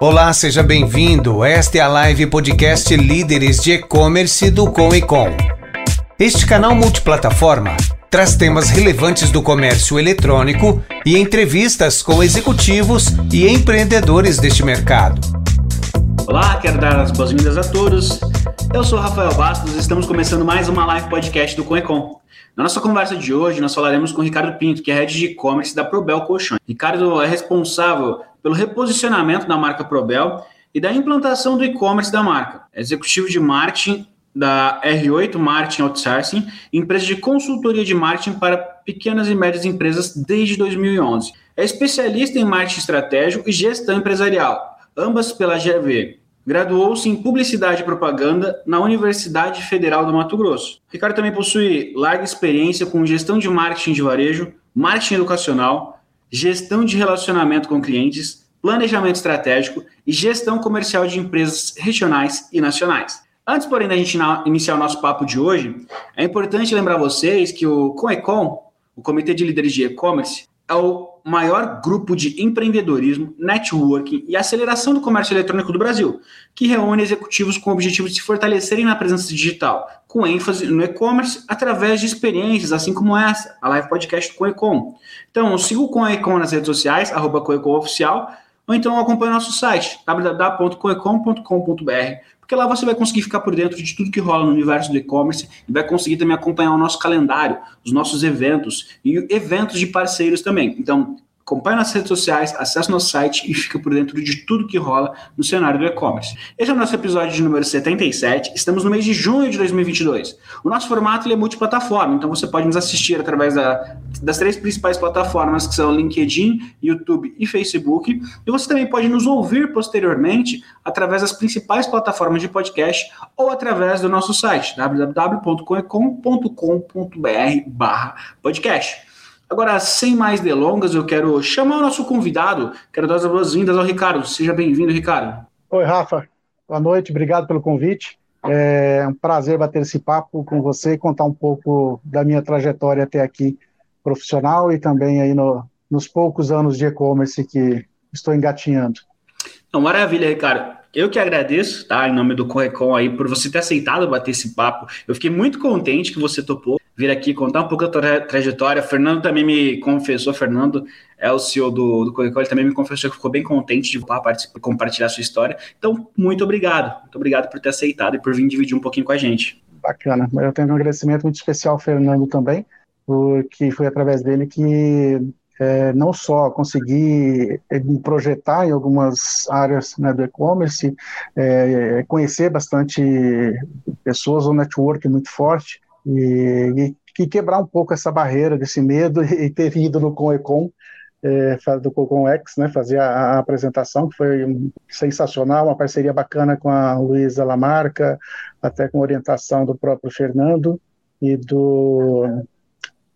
Olá, seja bem-vindo. Esta é a live podcast Líderes de E-Commerce do Com e Com. Este canal multiplataforma traz temas relevantes do comércio eletrônico e entrevistas com executivos e empreendedores deste mercado. Olá, quero dar as boas-vindas a todos. Eu sou Rafael Bastos e estamos começando mais uma live podcast do Conecom. Na nossa conversa de hoje, nós falaremos com Ricardo Pinto, que é head de e-commerce da Probel Colchões. Ricardo é responsável pelo reposicionamento da marca Probel e da implantação do e-commerce da marca. Executivo de marketing da R8 Marketing Outsourcing, empresa de consultoria de marketing para pequenas e médias empresas desde 2011. É especialista em marketing estratégico e gestão empresarial, ambas pela GV. Graduou-se em Publicidade e Propaganda na Universidade Federal do Mato Grosso. Ricardo também possui larga experiência com gestão de marketing de varejo, marketing educacional, gestão de relacionamento com clientes, planejamento estratégico e gestão comercial de empresas regionais e nacionais. Antes, porém, da gente iniciar o nosso papo de hoje, é importante lembrar vocês que o COECOM, o Comitê de Líderes de E-Commerce, é o maior grupo de empreendedorismo, networking e aceleração do comércio eletrônico do Brasil, que reúne executivos com o objetivo de se fortalecerem na presença digital, com ênfase no e-commerce através de experiências, assim como essa, a live podcast com Ecom. Então, siga o Coecom nas redes sociais, arroba Coecom Oficial, ou então acompanhe nosso site, www.coecom.com.br, porque lá você vai conseguir ficar por dentro de tudo que rola no universo do e-commerce e vai conseguir também acompanhar o nosso calendário, os nossos eventos e eventos de parceiros também. Então, acompanhe nas redes sociais, acesse nosso site e fica por dentro de tudo que rola no cenário do e-commerce. Esse é o nosso episódio de número 77, estamos no mês de junho de 2022. O nosso formato é multiplataforma, então você pode nos assistir através da, das três principais plataformas que são LinkedIn, YouTube e Facebook, e você também pode nos ouvir posteriormente através das principais plataformas de podcast ou através do nosso site www.coecom.com.br/podcast. Agora, sem mais delongas, eu quero chamar o nosso convidado. Quero dar as boas-vindas ao Ricardo. Seja bem-vindo, Ricardo. Oi, Rafa. Boa noite, obrigado pelo convite. É um prazer bater esse papo com você e contar um pouco da minha trajetória até aqui profissional e também aí no, nos poucos anos de e-commerce que estou engatinhando. Então, maravilha, Ricardo. Eu que agradeço, tá, em nome do Correcon aí, por você ter aceitado bater esse papo. Eu fiquei muito contente que você topou vir aqui contar um pouco da tua trajetória. Fernando também me confessou, Fernando é o CEO do, do Coca-Cola, ele também me confessou que ficou bem contente de compartilhar a sua história. Então, muito obrigado. Muito obrigado por ter aceitado e por vir dividir um pouquinho com a gente. Bacana. Eu tenho um agradecimento muito especial ao Fernando também, porque foi através dele que é, não só consegui me projetar em algumas áreas né, do e-commerce, é, conhecer bastante pessoas, um network muito forte, e, e, quebrar um pouco essa barreira desse medo e ter ido no Conecon, é, do Cocon X, né, fazer a, a, apresentação, que foi sensacional, uma parceria bacana com a Luísa Lamarca, até com orientação do próprio Fernando e do,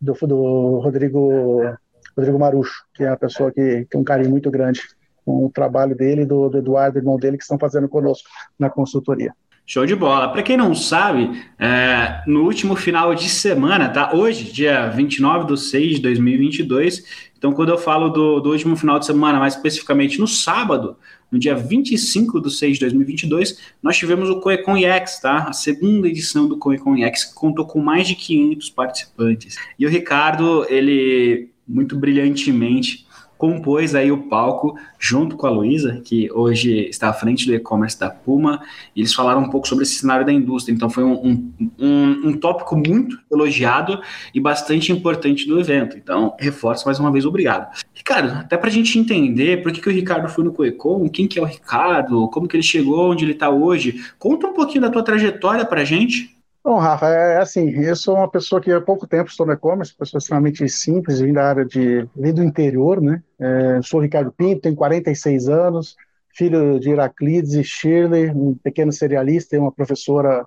do, do Rodrigo, Rodrigo Marucho, que é uma pessoa que tem um carinho muito grande com o trabalho dele e do, do Eduardo, irmão dele, que estão fazendo conosco na consultoria. Show de bola. Para quem não sabe, é, no último final de semana, tá? Hoje, dia 29 de 6 de 2022. Então, quando eu falo do, do último final de semana, mais especificamente no sábado, no dia 25 de 6 de 2022, nós tivemos o Coecon EX, tá? A segunda edição do Coecon EX, que contou com mais de 500 participantes. E o Ricardo, ele muito brilhantemente compôs aí o palco junto com a Luísa, que hoje está à frente do e-commerce da Puma, eles falaram um pouco sobre esse cenário da indústria. Então foi um, um, um tópico muito elogiado e bastante importante do evento. Então, reforço mais uma vez, obrigado. Ricardo, até para a gente entender por que, que o Ricardo foi no Coecom, quem que é o Ricardo, como que ele chegou onde ele está hoje, conta um pouquinho da tua trajetória para a gente. Bom, Rafa, é, é assim, eu sou uma pessoa que há pouco tempo estou no e-commerce, pessoa extremamente simples, vim da área de, vim do interior, né, é, sou Ricardo Pinto, tenho 46 anos, filho de Heraclides e Shirley, um pequeno serialista e uma professora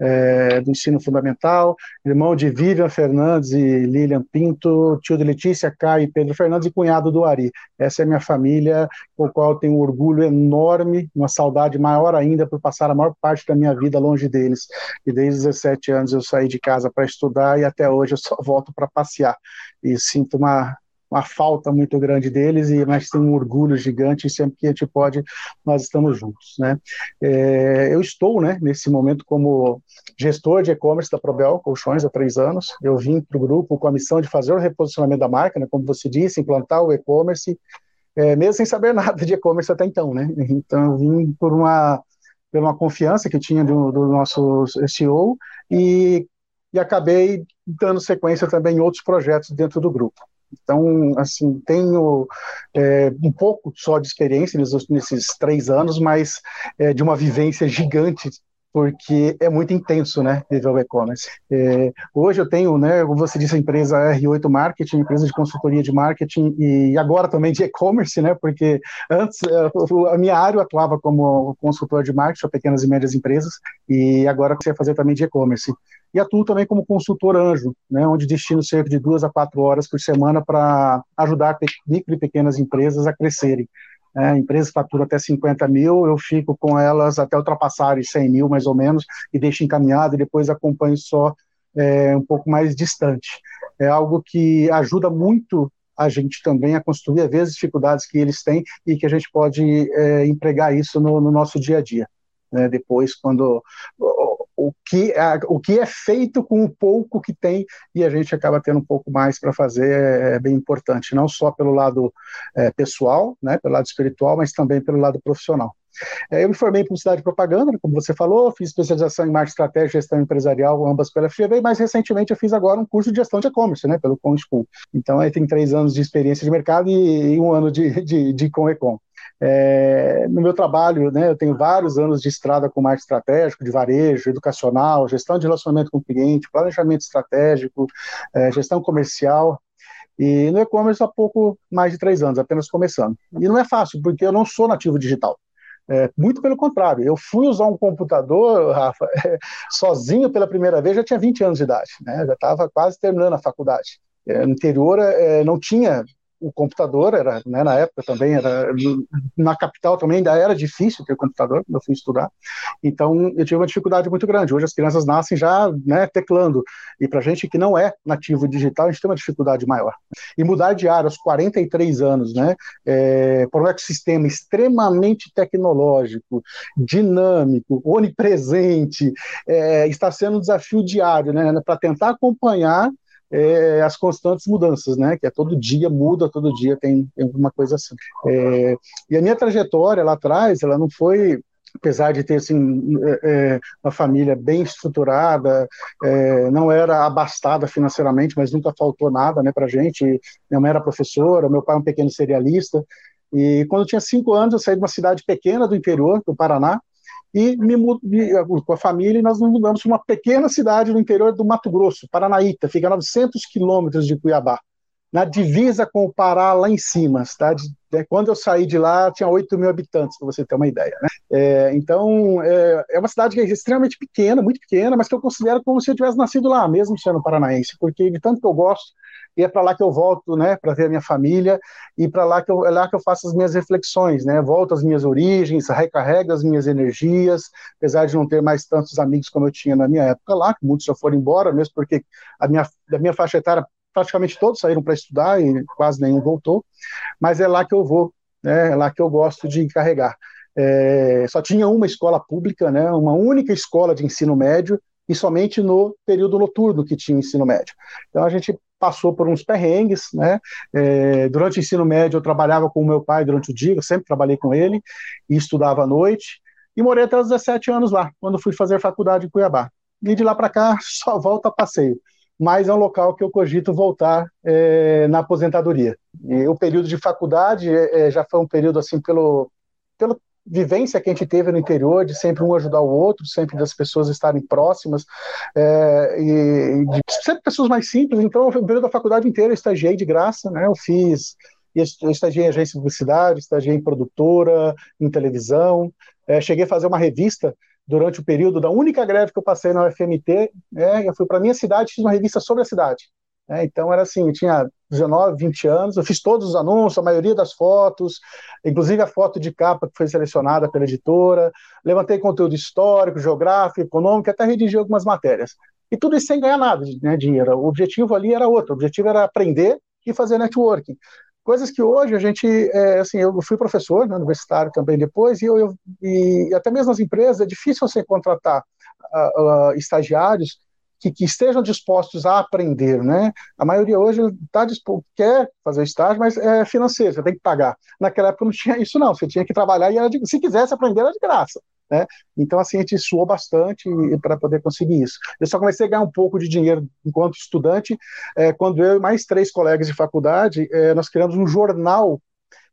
é, do ensino fundamental, irmão de Vivian Fernandes e Lilian Pinto, tio de Letícia, Caio e Pedro Fernandes e cunhado do Ari. Essa é a minha família, com a qual eu tenho um orgulho enorme, uma saudade maior ainda por passar a maior parte da minha vida longe deles. E desde os 17 anos eu saí de casa para estudar e até hoje eu só volto para passear. E sinto uma uma falta muito grande deles, e mas tem um orgulho gigante e sempre que a gente pode, nós estamos juntos, né? É, eu estou, né, nesse momento como gestor de e-commerce da Probel Colchões há três anos. Eu vim para o grupo com a missão de fazer o reposicionamento da marca, né, como você disse, implantar o e-commerce, é, mesmo sem saber nada de e-commerce até então, né? Então eu vim por uma por uma confiança que tinha do, do nosso CEO e, e acabei dando sequência também em outros projetos dentro do grupo. Então, assim, tenho é, um pouco só de experiência nesses, nesses três anos, mas é, de uma vivência gigante porque é muito intenso, né, viver o e-commerce. É, hoje eu tenho, né, como você disse, a empresa R8 Marketing, empresa de consultoria de marketing e agora também de e-commerce, né, porque antes é, a minha área eu atuava como consultor de marketing para pequenas e médias empresas e agora comecei a fazer também de e-commerce. E atuo também como consultor anjo, né, onde destino cerca de duas a quatro horas por semana para ajudar micro e pequenas empresas a crescerem. É, empresas faturam até 50 mil, eu fico com elas até ultrapassarem 100 mil, mais ou menos, e deixo encaminhado e depois acompanho só é, um pouco mais distante. É algo que ajuda muito a gente também a construir, às vezes, dificuldades que eles têm e que a gente pode é, empregar isso no, no nosso dia a dia. Né, depois, quando o que, a, o que é feito com o pouco que tem e a gente acaba tendo um pouco mais para fazer é, bem importante, não só pelo lado é, pessoal, né, pelo lado espiritual, mas também pelo lado profissional. É, eu me formei em publicidade e propaganda, como você falou, fiz especialização em marketing estratégia e gestão empresarial, ambas pela FGV, mais recentemente eu fiz agora um curso de gestão de e-commerce, né, pelo Com School. Então aí tem três anos de experiência de mercado e, e um ano de, de, de Com Ecom. É, no meu trabalho, né, eu tenho vários anos de estrada com marketing estratégico, de varejo, educacional, gestão de relacionamento com o cliente, planejamento estratégico, é, gestão comercial, e no e-commerce há pouco mais de três anos, apenas começando. E não é fácil, porque eu não sou nativo digital. É, muito pelo contrário, eu fui usar um computador, Rafa, é, sozinho pela primeira vez, já tinha 20 anos de idade, né? já estava quase terminando a faculdade. É, no interior é, não tinha o computador era, né, na época também era na capital também ainda era difícil ter computador quando eu fui estudar. Então eu tive uma dificuldade muito grande. Hoje as crianças nascem já, né, teclando. E para gente que não é nativo digital, a gente tem uma dificuldade maior. E mudar de área aos 43 anos, né, é, para um ecossistema extremamente tecnológico, dinâmico, onipresente, é, está sendo um desafio diário, né, para tentar acompanhar é, as constantes mudanças, né? Que é todo dia muda, todo dia tem, tem uma coisa assim. É, e a minha trajetória lá atrás, ela não foi apesar de ter assim, é, é uma família bem estruturada, é, não era abastada financeiramente, mas nunca faltou nada né, para gente. Minha mãe era professora, meu pai é um pequeno serialista. E quando eu tinha cinco anos, eu saí de uma cidade pequena do interior, do Paraná, e me, com a família nós nos mudamos para uma pequena cidade no interior do Mato Grosso, Paranaíta, fica a 900 quilômetros de Cuiabá, na divisa com o Pará lá em cima. Cidade, né, quando eu saí de lá tinha 8 mil habitantes, para você ter uma ideia. Né? É, então é, é, uma cidade que é extremamente pequena, muito pequena, mas que eu considero como se eu tivesse nascido lá, mesmo sendo paranaense, porque de tanto que eu gosto e é para lá que eu volto, né, para ver a minha família e para lá que eu é lá que eu faço as minhas reflexões, né, volto às minhas origens, recarrego as minhas energias, apesar de não ter mais tantos amigos como eu tinha na minha época lá, que muitos já foram embora, mesmo porque a minha da minha faixa etária praticamente todos saíram para estudar e quase nenhum voltou, mas é lá que eu vou, né, é lá que eu gosto de carregar. É, só tinha uma escola pública, né, uma única escola de ensino médio, e somente no período noturno que tinha ensino médio. Então a gente passou por uns perrengues, né? É, durante o ensino médio eu trabalhava com o meu pai durante o dia, eu sempre trabalhei com ele e estudava à noite e morei até os 17 anos lá, quando fui fazer faculdade em Cuiabá. E de lá para cá só volta a passeio, mas é um local que eu cogito voltar é, na aposentadoria. E o período de faculdade é, é já foi um período assim pelo pelo vivência que a gente teve no interior, de sempre um ajudar o outro, sempre das pessoas estarem próximas, é, e, de, sempre pessoas mais simples. Então, o período da faculdade inteira eu estagiei de graça, né? Eu fiz, eu estagiei em agência de publicidade, estagiei em produtora, em televisão, é, cheguei a fazer uma revista durante o período da única greve que eu passei na UFMT, né? Eu fui para minha cidade, fiz uma revista sobre a cidade. Né? Então era assim, tinha 19, 20 anos, eu fiz todos os anúncios, a maioria das fotos, inclusive a foto de capa que foi selecionada pela editora, levantei conteúdo histórico, geográfico, econômico, até redigi algumas matérias. E tudo isso sem ganhar nada, né, dinheiro. O objetivo ali era outro, o objetivo era aprender e fazer networking. Coisas que hoje a gente, é, assim, eu fui professor né, universitário também depois, e, eu, eu, e até mesmo nas empresas é difícil você contratar uh, uh, estagiários que, que, estejam dispostos a aprender, né? A maioria hoje tá disposto, quer fazer estágio, mas é financeiro, você tem que pagar. Naquela época não tinha isso não, você tinha que trabalhar e era de, se quisesse aprender era de graça. Né? Então, assim, a gente suou bastante para poder conseguir isso. Eu só comecei a ganhar um pouco de dinheiro enquanto estudante, é, quando eu e mais três colegas de faculdade, é, nós criamos um jornal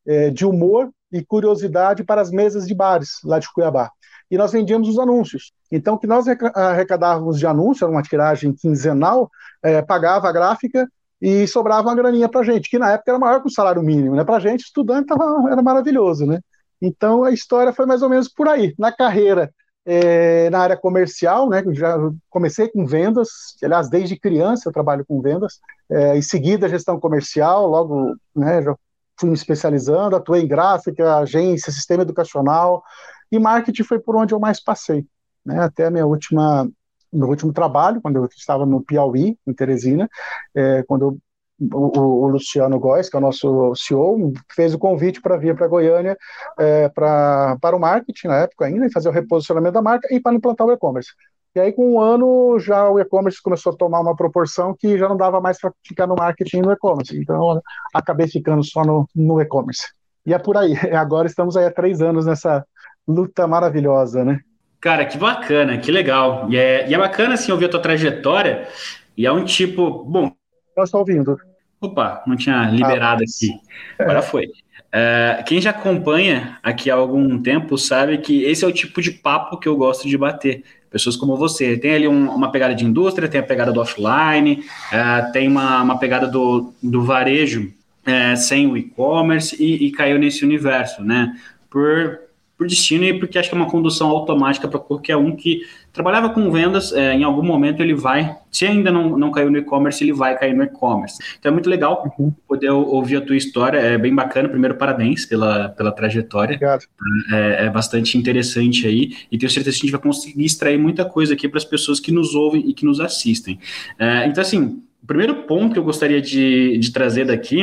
é, de humor e curiosidade para as mesas de bares lá de Cuiabá. E nós vendíamos os anúncios. Então, o que nós arrecadávamos de anúncio, era uma tiragem quinzenal, é, pagava a gráfica e sobrava uma graninha para gente, que na época era maior que o salário mínimo. Né? Para a gente, estudante, tava, era maravilhoso. Né? Então a história foi mais ou menos por aí. Na carreira, é, na área comercial, né, já comecei com vendas, aliás, desde criança eu trabalho com vendas, é, em seguida gestão comercial, logo né, já fui me especializando, atuei em gráfica, agência, sistema educacional, e marketing foi por onde eu mais passei, né, até minha última meu último trabalho, quando eu estava no Piauí, em Teresina, é, quando eu o, o, Luciano Góes, que é o nosso CEO, fez o convite para vir para Goiânia é, pra, para o marketing na época ainda, e fazer o reposicionamento da marca e para implantar o e-commerce. E aí, com um ano, já o e-commerce começou a tomar uma proporção que já não dava mais para ficar no marketing e no e-commerce. Então, acabei ficando só no, no e-commerce. E é por aí. Agora estamos aí há três anos nessa luta maravilhosa, né? Cara, que bacana, que legal. E é, e é bacana, assim, ouvir a tua trajetória. E é um tipo... Bom, eu estou ouvindo. Opa, não tinha liberado ah, aqui. Agora é. foi. Uh, quem já acompanha aqui há algum tempo sabe que esse é o tipo de papo que eu gosto de bater. Pessoas como você. Tem ali um, uma pegada de indústria, tem a pegada do offline, uh, tem uma, uma pegada do, do varejo uh, sem o e-commerce e, e caiu nesse universo, né? Por por destino e porque acho que é uma condução automática para qualquer um que trabalhava com vendas, é, em algum momento ele vai, se ainda não, não caiu no e-commerce, ele vai cair no e-commerce. Então é muito legal uhum. poder ouvir a tua história, é bem bacana. Primeiro, parabéns pela, pela trajetória. Obrigado. É, é bastante interessante aí e tenho certeza que a gente vai conseguir extrair muita coisa aqui para as pessoas que nos ouvem e que nos assistem. É, então, assim, o primeiro ponto que eu gostaria de, de trazer daqui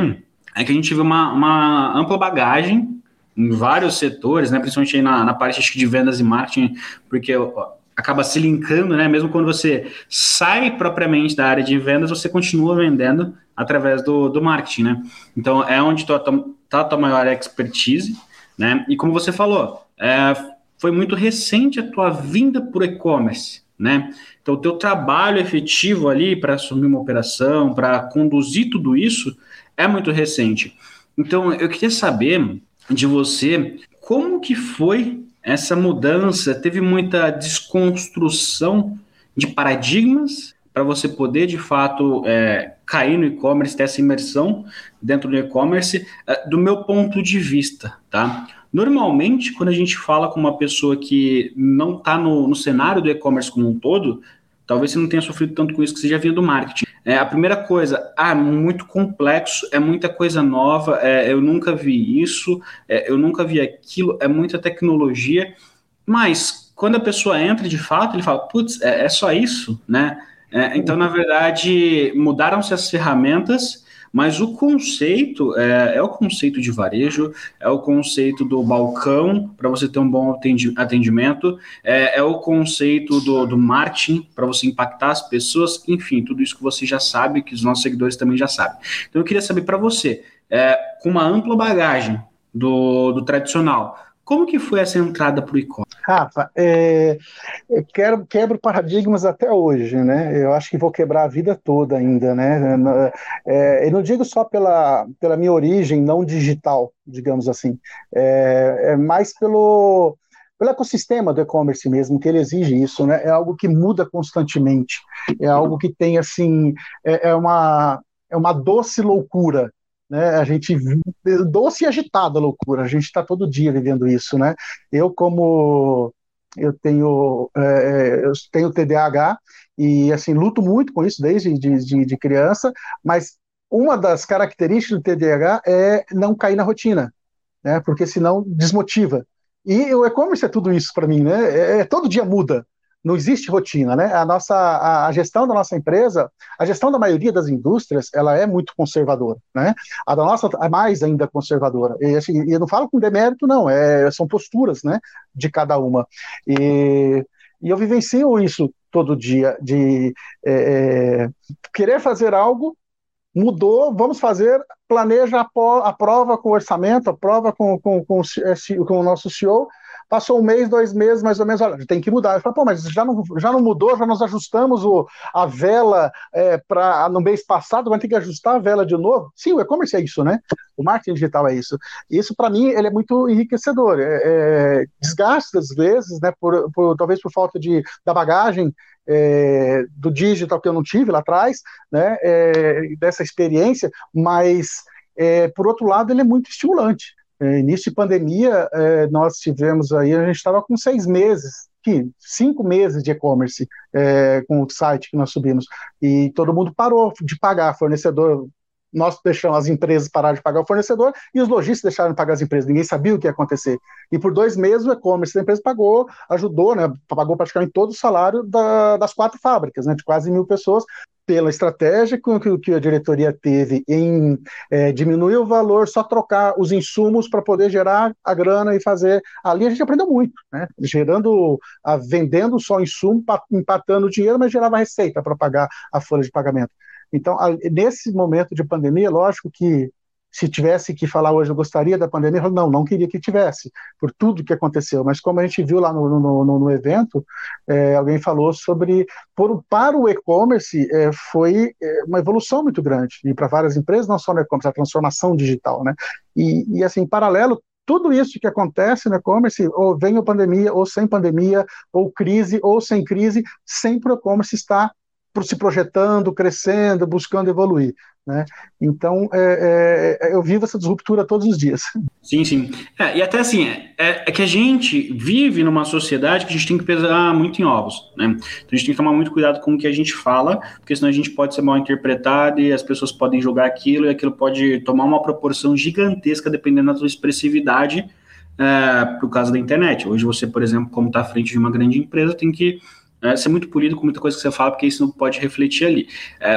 é que a gente vê uma, uma ampla bagagem em vários setores, né, principalmente na, na parte de vendas e marketing, porque acaba se linkando, né? Mesmo quando você sai propriamente da área de vendas, você continua vendendo através do, do marketing, né? Então é onde está a tua maior expertise, né? E como você falou, é, foi muito recente a tua vinda por e-commerce, né? Então o teu trabalho efetivo ali para assumir uma operação, para conduzir tudo isso, é muito recente. Então eu queria saber de você como que foi essa mudança? Teve muita desconstrução de paradigmas para você poder de fato é, cair no e-commerce, ter essa imersão dentro do e-commerce, é, do meu ponto de vista, tá? Normalmente, quando a gente fala com uma pessoa que não está no, no cenário do e-commerce como um todo, talvez você não tenha sofrido tanto com isso que você já vinha do marketing. É, a primeira coisa, ah, muito complexo, é muita coisa nova, é, eu nunca vi isso, é, eu nunca vi aquilo, é muita tecnologia, mas quando a pessoa entra de fato, ele fala, putz, é, é só isso, né? É, então, na verdade, mudaram-se as ferramentas, mas o conceito é, é, o conceito de varejo, é o conceito do balcão para você ter um bom atendimento, é, é o conceito do, do marketing para você impactar as pessoas, enfim, tudo isso que você já sabe, que os nossos seguidores também já sabem. Então eu queria saber para você, é, com uma ampla bagagem do, do tradicional, como que foi essa entrada para o e-commerce? Rafa, é, eu quero, quebro paradigmas até hoje, né? Eu acho que vou quebrar a vida toda ainda, né? É, eu não digo só pela, pela minha origem não digital, digamos assim, é, é mais pelo, pelo ecossistema do e-commerce mesmo, que ele exige isso, né? É algo que muda constantemente, é algo que tem, assim, é, é uma, é uma doce loucura, né? A gente doce e agitada loucura. A gente está todo dia vivendo isso, né? Eu como eu tenho é, é eu tenho TDAH e assim luto muito com isso desde de, de, de criança, mas uma das características do TDAH é não cair na rotina, né? Porque senão desmotiva. E o e-commerce é tudo isso para mim, né? É, é, todo dia muda. Não existe rotina, né? A nossa a, a, gestão da nossa empresa, a gestão da maioria das indústrias, ela é muito conservadora, né? A da nossa é mais ainda conservadora. E assim, eu não falo com demérito, não. É, são posturas, né? De cada uma. E, e eu vivencio isso todo dia de é, é querer fazer algo mudou, vamos fazer, planeja, aprova com o orçamento, aprova com, com, com, com o nosso CEO, Passou um mês, dois meses, mais ou menos, olha, tem que mudar. Eu falo, pô, mas já não, já não mudou, já nós ajustamos o, a vela é, para no mês passado, vai ter que ajustar a vela de novo? Sim, o e-commerce é isso, né? O marketing digital é isso. Isso, para mim, ele é muito enriquecedor. É, é, desgaste, às vezes, né, por, por, talvez por falta de, da bagagem é, do digital que eu não tive lá atrás, né, é, dessa experiência, mas, é, por outro lado, ele é muito estimulante. É, início de pandemia, é, nós tivemos aí, a gente estava com seis meses, que, cinco meses de e-commerce é, com o site que nós subimos, e todo mundo parou de pagar, fornecedor, nós deixamos as empresas parar de pagar o fornecedor e os lojistas deixaram de pagar as empresas, ninguém sabia o que ia acontecer. E por dois meses o e-commerce da empresa pagou, ajudou, né, pagou praticamente todo o salário da, das quatro fábricas, né, de quase mil pessoas, pela estratégia que, a diretoria teve em é, diminuir o valor, só trocar os insumos para poder gerar a grana e fazer. Ali a gente aprendeu muito, né? Gerando, a, vendendo só insumo, empatando o dinheiro, mas gerava receita para pagar a folha de pagamento. Então, a, nesse momento de pandemia, lógico que se tivesse que falar hoje, eu gostaria da pandemia, eu não, não queria que tivesse, por tudo que aconteceu. Mas como a gente viu lá no, no, no, no evento, é, alguém falou sobre, por, para o e-commerce, é, foi é, uma evolução muito grande, e para várias empresas, não só no e-commerce, a transformação digital, né? E, e assim, em paralelo, tudo isso que acontece no e-commerce, ou vem a pandemia, ou sem pandemia, ou crise, ou sem crise, sempre o e-commerce está se projetando, crescendo, buscando evoluir. Né? Então, é, é, eu vivo essa disruptura todos os dias. Sim, sim. É, e até assim, é, é, que a gente vive numa sociedade que a gente tem que pesar muito em ovos. Né? Então, a gente tem que tomar muito cuidado com o que a gente fala, porque senão a gente pode ser mal interpretado e as pessoas podem julgar aquilo e aquilo pode tomar uma proporção gigantesca dependendo da sua expressividade é, por causa da internet. Hoje você, por exemplo, como está à frente de uma grande empresa, tem que é, ser muito polido com muita coisa que você fala, porque isso não pode refletir ali.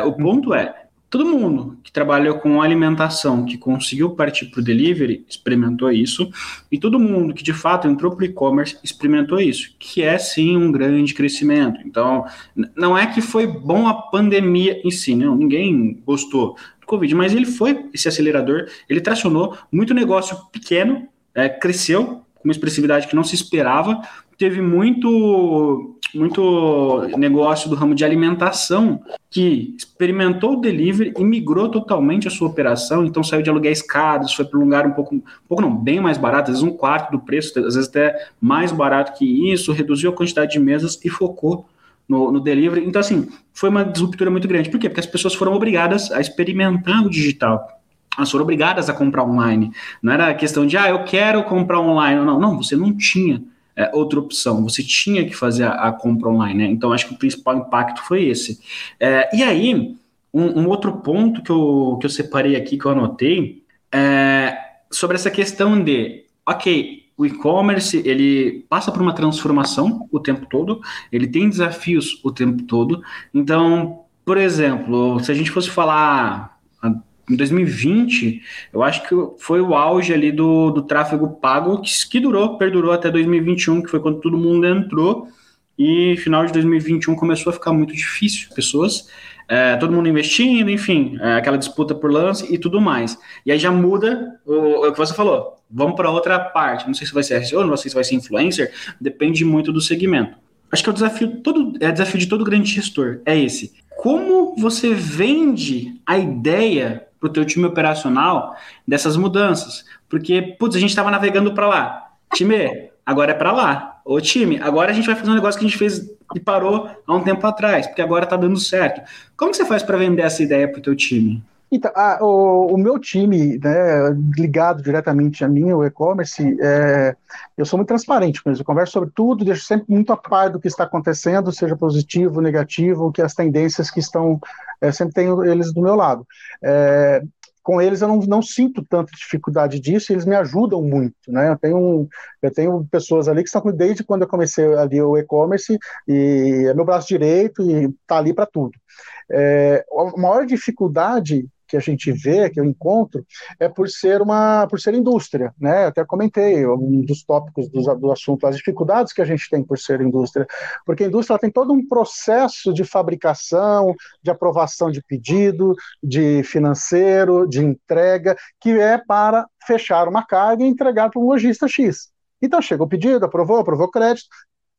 O ponto é, todo mundo que trabalhou com alimentação, que conseguiu partir para o delivery, experimentou isso, e todo mundo que de fato entrou para o e-commerce experimentou isso, que é sim um grande crescimento. Então, não é que foi bom a pandemia em si, não, ninguém gostou do Covid, mas ele foi esse acelerador, ele tracionou muito negócio pequeno, é, cresceu com uma expressividade que não se esperava, teve muito muito negócio do ramo de alimentação que experimentou o delivery e migrou totalmente a sua operação, então saiu de aluguéis caros, foi para um lugar um pouco, um pouco não, bem mais barato, às vezes um quarto do preço, às vezes até mais barato que isso, reduziu a quantidade de mesas e focou no, no delivery. Então, assim, foi uma disruptura muito grande. Por quê? Porque as pessoas foram obrigadas a experimentar o digital elas foram obrigadas a comprar online. Não era questão de, ah, eu quero comprar online. Não, não, você não tinha é, outra opção. Você tinha que fazer a, a, compra online, né? Então, acho que o principal impacto foi esse. É, e aí, um, um, outro ponto que eu, que eu separei aqui, que eu anotei, é sobre essa questão de, ok, o e-commerce ele passa por uma transformação o tempo todo, ele tem desafios o tempo todo. Então, por exemplo, se a gente fosse falar em 2020, eu acho que foi o auge ali do, do tráfego pago, que, que durou, perdurou até 2021, que foi quando todo mundo entrou, e final de 2021 começou a ficar muito difícil. Pessoas, é, todo mundo investindo, enfim, é, aquela disputa por lance e tudo mais. E aí já muda o, o que você falou. Vamos para outra parte. Não sei se vai ser SEO, não sei se vai ser influencer, depende muito do segmento. Acho que é o desafio todo, é o desafio de todo grande gestor, é esse. Como você vende a ideia para o teu time operacional dessas mudanças. Porque, putz, a gente estava navegando para lá. Time, agora é para lá. Ô time, agora a gente vai fazer um negócio que a gente fez e parou há um tempo atrás, porque agora está dando certo. Como que você faz para vender essa ideia para o teu time? Então, a, o, o, meu time, né, ligado diretamente a mim, o e-commerce, é, eu sou muito transparente com eles. Eu converso sobre tudo, deixo sempre muito a par do que está acontecendo, seja positivo, negativo, que as tendências que estão, é, sempre tenho eles do meu lado. É, com eles eu não, não sinto tanta dificuldade disso, eles me ajudam muito, né? Eu tenho, eu tenho pessoas ali que estão desde quando eu comecei ali o e-commerce e é meu braço direito e está ali para tudo. É, a maior dificuldade que a gente vê, que eu encontro, é por ser uma, por ser indústria, né? Até comentei um dos tópicos do, do assunto, as dificuldades que a gente tem por ser indústria, porque a indústria tem todo um processo de fabricação, de aprovação de pedido, de financeiro, de entrega, que é para fechar uma carga e entregar para um lojista X. Então chega o pedido, aprovou, aprovou crédito,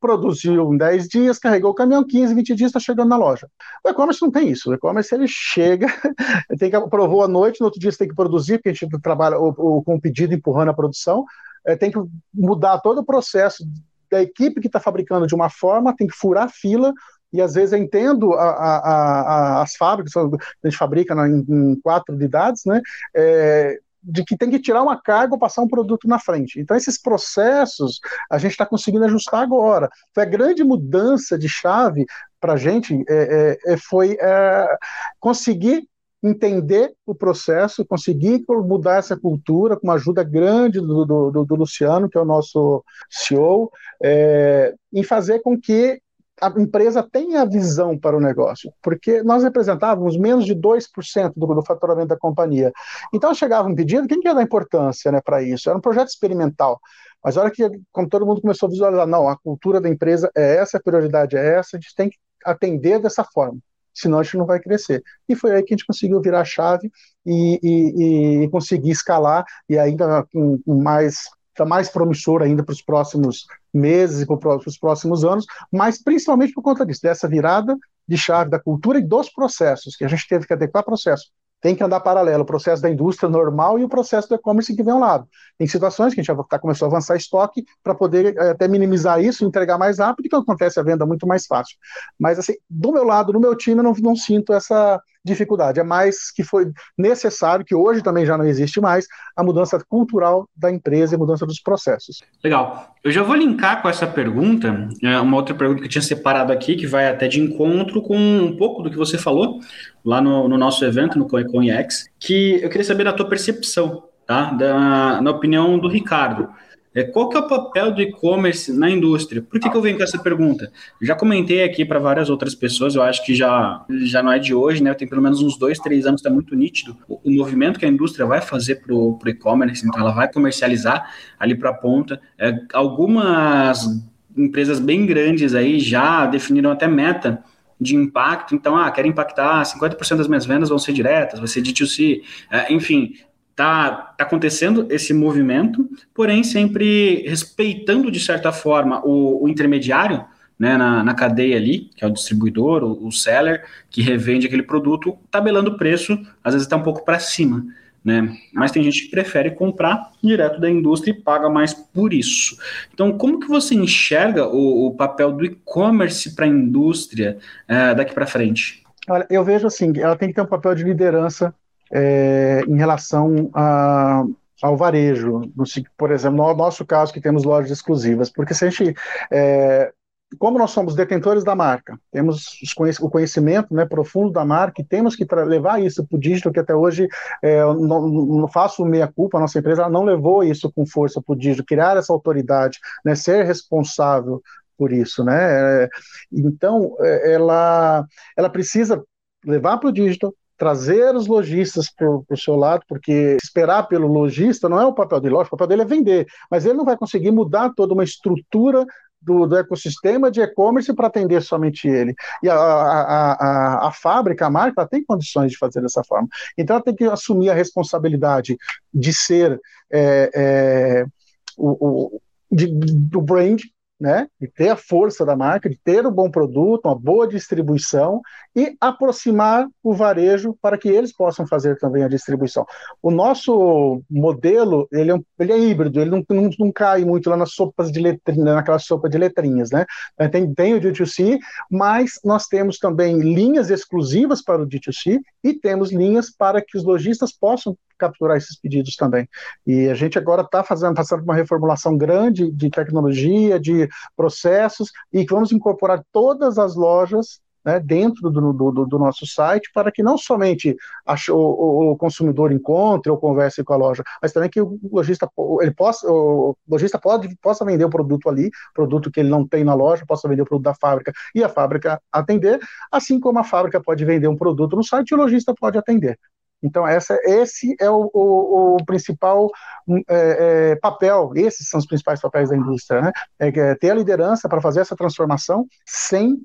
produziu em 10 dias, carregou o caminhão, 15, 20 dias está chegando na loja. O e-commerce não tem isso. O e-commerce ele chega, tem que aprovou à noite, no outro dia você tem que produzir, porque a gente trabalha o, o, com o pedido empurrando a produção, é, tem que mudar todo o processo da equipe que está fabricando de uma forma, tem que furar a fila, e às vezes eu entendo a, a, a, as fábricas, a gente fabrica em, em quatro unidades, né? É, de que tem que tirar uma carga ou passar um produto na frente. Então, esses processos a gente está conseguindo ajustar agora. Foi a grande mudança de chave para a gente é, é, é, foi é, conseguir entender o processo, conseguir mudar essa cultura com uma ajuda grande do, do, do Luciano, que é o nosso CEO, é, em fazer com que a empresa tem a visão para o negócio, porque nós representávamos menos de 2% do, do faturamento da companhia. Então chegava um pedido, quem que ia dar importância né, para isso? Era um projeto experimental. Mas a hora que, como todo mundo começou a visualizar, não, a cultura da empresa é essa, a prioridade é essa, a gente tem que atender dessa forma, senão a gente não vai crescer. E foi aí que a gente conseguiu virar a chave e, e, e conseguir escalar, e ainda com, com mais está mais promissor ainda para os próximos meses e para os próximos anos, mas principalmente por conta disso, dessa virada de chave da cultura e dos processos, que a gente teve que adequar processo tem que andar paralelo, o processo da indústria normal e o processo do e-commerce que vem ao lado. Tem situações que a gente já tá, começou a avançar estoque para poder é, até minimizar isso, entregar mais rápido, que acontece a venda muito mais fácil. Mas, assim, do meu lado, no meu time, eu não, não sinto essa dificuldade. É mais que foi necessário, que hoje também já não existe mais, a mudança cultural da empresa e a mudança dos processos. Legal. Eu já vou linkar com essa pergunta, é, uma outra pergunta que eu tinha separado aqui, que vai até de encontro com um pouco do que você falou lá no, no nosso evento, no CoinCoinX, que eu queria saber da tua percepção, tá? Da, na opinião do Ricardo. É, qual que é o papel do e-commerce na indústria? Por que, que eu venho com essa pergunta? Já comentei aqui para várias outras pessoas, eu acho que já, já não é de hoje, né? Tem pelo menos uns dois, três anos, está muito nítido o, o, movimento que a indústria vai fazer para o e-commerce, então ela vai comercializar ali para a ponta. É, algumas empresas bem grandes aí já definiram até meta de impacto, então, ah, quero impactar 50% das minhas vendas vão ser diretas, vai ser D2C, é, enfim, tá, tá acontecendo esse movimento, porém sempre respeitando de certa forma o, o intermediário, né, na, na, cadeia ali, que é o distribuidor, o, o seller, que revende aquele produto, tabelando o preço, às vezes está um pouco para cima. Né? Mas tem gente que prefere comprar direto da indústria e paga mais por isso. Então, como que você enxerga o, o papel do e-commerce para a indústria é, daqui para frente? Olha, eu vejo assim, ela tem que ter um papel de liderança é, em relação a, ao varejo, no, por exemplo, no nosso caso que temos lojas exclusivas, porque se a gente é, como nós somos detentores da marca, temos o conhecimento né, profundo da marca e temos que levar isso para o digital, que até hoje é, não, não, faço meia-culpa, a nossa empresa não levou isso com força para o digital, criar essa autoridade, né, ser responsável por isso. Né? É, então, é, ela, ela precisa levar para o digital, trazer os lojistas para o seu lado, porque esperar pelo lojista não é o papel dele, lógico, o papel dele é vender, mas ele não vai conseguir mudar toda uma estrutura do, do ecossistema de e-commerce para atender somente ele. E a, a, a, a fábrica, a marca, tem condições de fazer dessa forma. Então ela tem que assumir a responsabilidade de ser é, é, o, o de, do brand, né, de ter a força da marca, de ter um bom produto, uma boa distribuição e aproximar o varejo para que eles possam fazer também a distribuição. O nosso modelo ele é, um, ele é híbrido, ele não, não, não, cai muito lá nas sopas de letrinhas, naquela sopa de letrinhas, né? Tem, tem o D2C, mas nós temos também linhas exclusivas para o D2C e temos linhas para que os lojistas possam capturar esses pedidos também. E a gente agora está fazendo, passando por uma reformulação grande de tecnologia, de processos, e que vamos incorporar todas as lojas né, dentro do, do, do, nosso site para que não somente a, o, o, consumidor encontre ou converse com a loja, mas também que o lojista ele possa, o lojista pode, possa vender o produto ali, produto que ele não tem na loja, possa vender o produto da fábrica e a fábrica atender, assim como a fábrica pode vender um produto no site e o lojista pode atender. Então, essa, esse é o, o, o principal hum, é, é, papel, esses são os principais papéis da indústria, né? É, é ter a liderança para fazer essa transformação sem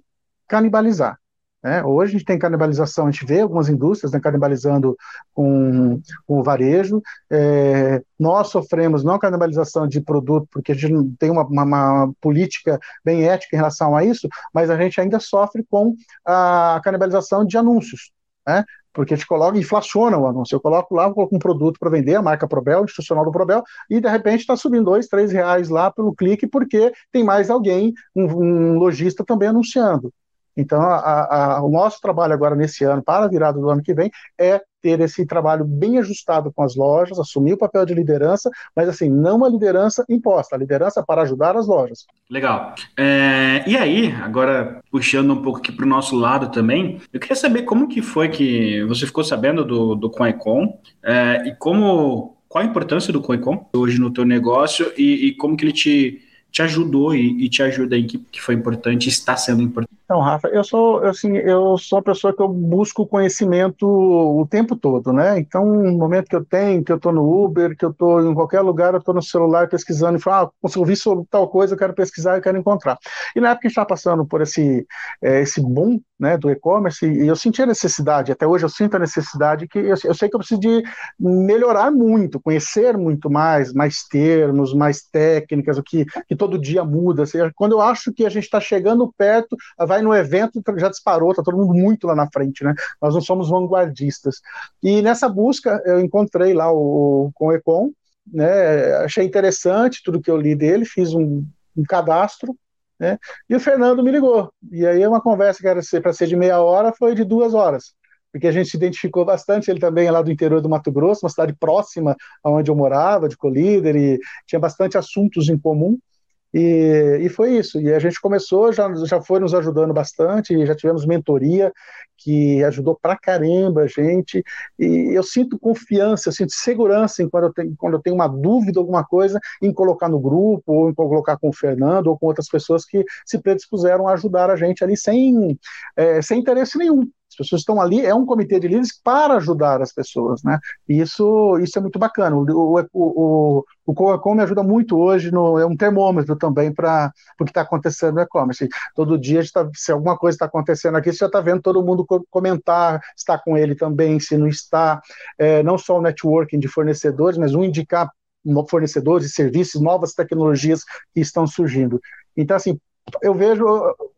canibalizar. Né? Hoje a gente tem canibalização, a gente vê algumas indústrias né, canibalizando com, com o varejo. É, nós sofremos não canibalização de produto, porque a gente não tem uma, uma, uma, política bem ética em relação a isso, mas a gente ainda sofre com a canibalização de anúncios. Né? Porque gente coloca, inflaciona o anúncio. Eu coloco lá, coloco um produto para vender, a marca Probel, institucional do Probel, e de repente está subindo dois, três reais lá pelo clique, porque tem mais alguém, um, um lojista também anunciando. Então, a, a, o nosso trabalho agora nesse ano, para a virada do ano que vem, é ter esse trabalho bem ajustado com as lojas, assumir o papel de liderança, mas assim, não uma liderança imposta, a liderança para ajudar as lojas. Legal. É, e aí, agora puxando um pouco aqui para o nosso lado também, eu queria saber como que foi que você ficou sabendo do, do CoinCon é, e como qual a importância do CoinCon hoje no teu negócio e, e como que ele te te ajudou e, e te ajuda aí que, que foi importante, está sendo importante? Então, Rafa, eu sou assim, eu sou a pessoa que eu busco conhecimento o tempo todo, né? Então, no momento que eu tenho, que eu estou no Uber, que eu estou em qualquer lugar, eu estou no celular pesquisando e falo, ah, ouvi sobre tal coisa, eu quero pesquisar, eu quero encontrar. E na época que está passando por esse, é, esse boom né, do e-commerce, e eu senti a necessidade, até hoje eu sinto a necessidade que eu, eu sei que eu preciso de melhorar muito, conhecer muito mais, mais termos, mais técnicas, o que, que todo dia muda. Assim, quando eu acho que a gente está chegando perto, vai no evento, já disparou, está todo mundo muito lá na frente, né? Nós não somos vanguardistas. E nessa busca eu encontrei lá o, com o Econ, né? Achei interessante tudo que eu li dele, fiz um, um cadastro, né? E o Fernando me ligou. E aí uma conversa que era para ser de meia hora foi de duas horas porque a gente se identificou bastante. Ele também é lá do interior do Mato Grosso, uma cidade próxima aonde eu morava, de Colíder, e tinha bastante assuntos em comum. E, e foi isso. E a gente começou, já, já foi nos ajudando bastante, já tivemos mentoria que ajudou pra caramba a gente. E eu sinto confiança, eu sinto segurança em quando eu tenho, quando eu tenho uma dúvida, alguma coisa, em colocar no grupo, ou em colocar com o Fernando, ou com outras pessoas que se predispuseram a ajudar a gente ali sem, é, sem interesse nenhum. As pessoas estão ali, é um comitê de líderes para ajudar as pessoas, né? E isso, isso é muito bacana. O, o, o, o Coacom me ajuda muito hoje, no, é um termômetro também para o que está acontecendo no e-commerce. Todo dia, tá, se alguma coisa está acontecendo aqui, você já está vendo todo mundo comentar, está com ele também, se não está. É, não só o networking de fornecedores, mas um indicar fornecedores e serviços, novas tecnologias que estão surgindo. Então, assim, eu vejo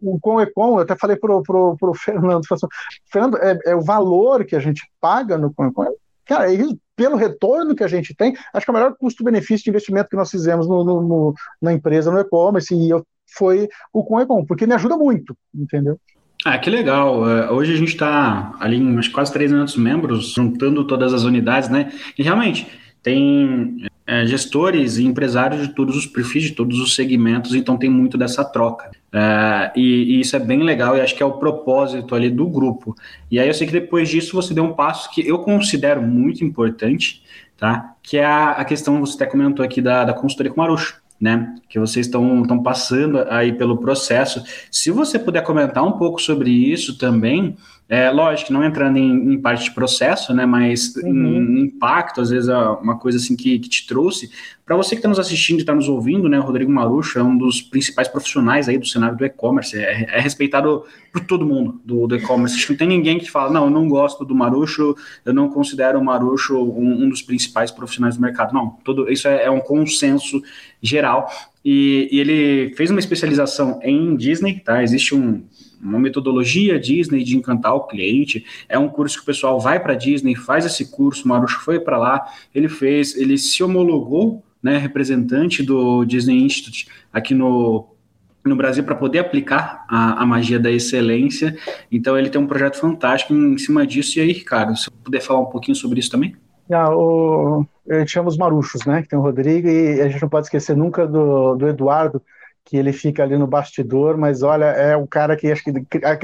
o com Econ, eu até falei pro, pro, pro Fernando, assim, Fernando, é, é, o valor que a gente paga no com Econ, cara, é isso, pelo retorno que a gente tem, acho que é o melhor custo-benefício de investimento que nós fizemos no, no, no na empresa, no e-commerce, e eu, foi o com Econ, porque me ajuda muito, entendeu? Ah, que legal. É, hoje a gente está ali em quase 300 membros, juntando todas as unidades, né? E realmente, tem é, gestores e empresários de todos os perfis, de todos os segmentos, então tem muito dessa troca. É, e, e, isso é bem legal e acho que é o propósito ali do grupo. E aí eu sei que depois disso você deu um passo que eu considero muito importante, tá? Que é a, a questão, você até comentou aqui da, da consultoria com Marucho né? Que vocês estão passando aí pelo processo. Se você puder comentar um pouco sobre isso também, é lógico, não entrando em, em parte de processo, né? Mas uhum. em, em impacto, às vezes, é uma coisa assim que, que te trouxe. Para você que está nos assistindo e está nos ouvindo, né? O Rodrigo Marucho é um dos principais profissionais aí do cenário do e-commerce. É, é, respeitado por todo mundo do, do e-commerce. Acho que não tem ninguém que fala, não, eu não gosto do Marucho, eu não considero o Marucho um, um dos principais profissionais do mercado. Não, tudo isso é, é um consenso geral. E, e, ele fez uma especialização em Disney, tá? Existe um uma metodologia Disney de encantar o cliente. É um curso que o pessoal vai para Disney, faz esse curso. Marucho foi para lá, ele fez, ele se homologou, né, representante do Disney Institute aqui no no Brasil para poder aplicar a, a, magia da excelência. Então ele tem um projeto fantástico em cima disso. E aí, Ricardo, se puder falar um pouquinho sobre isso também? Ah, o, eu os maruchos, né? Que tem o Rodrigo, e a gente não pode esquecer nunca do, do Eduardo, que ele fica ali no bastidor, mas olha, é um cara que acho que,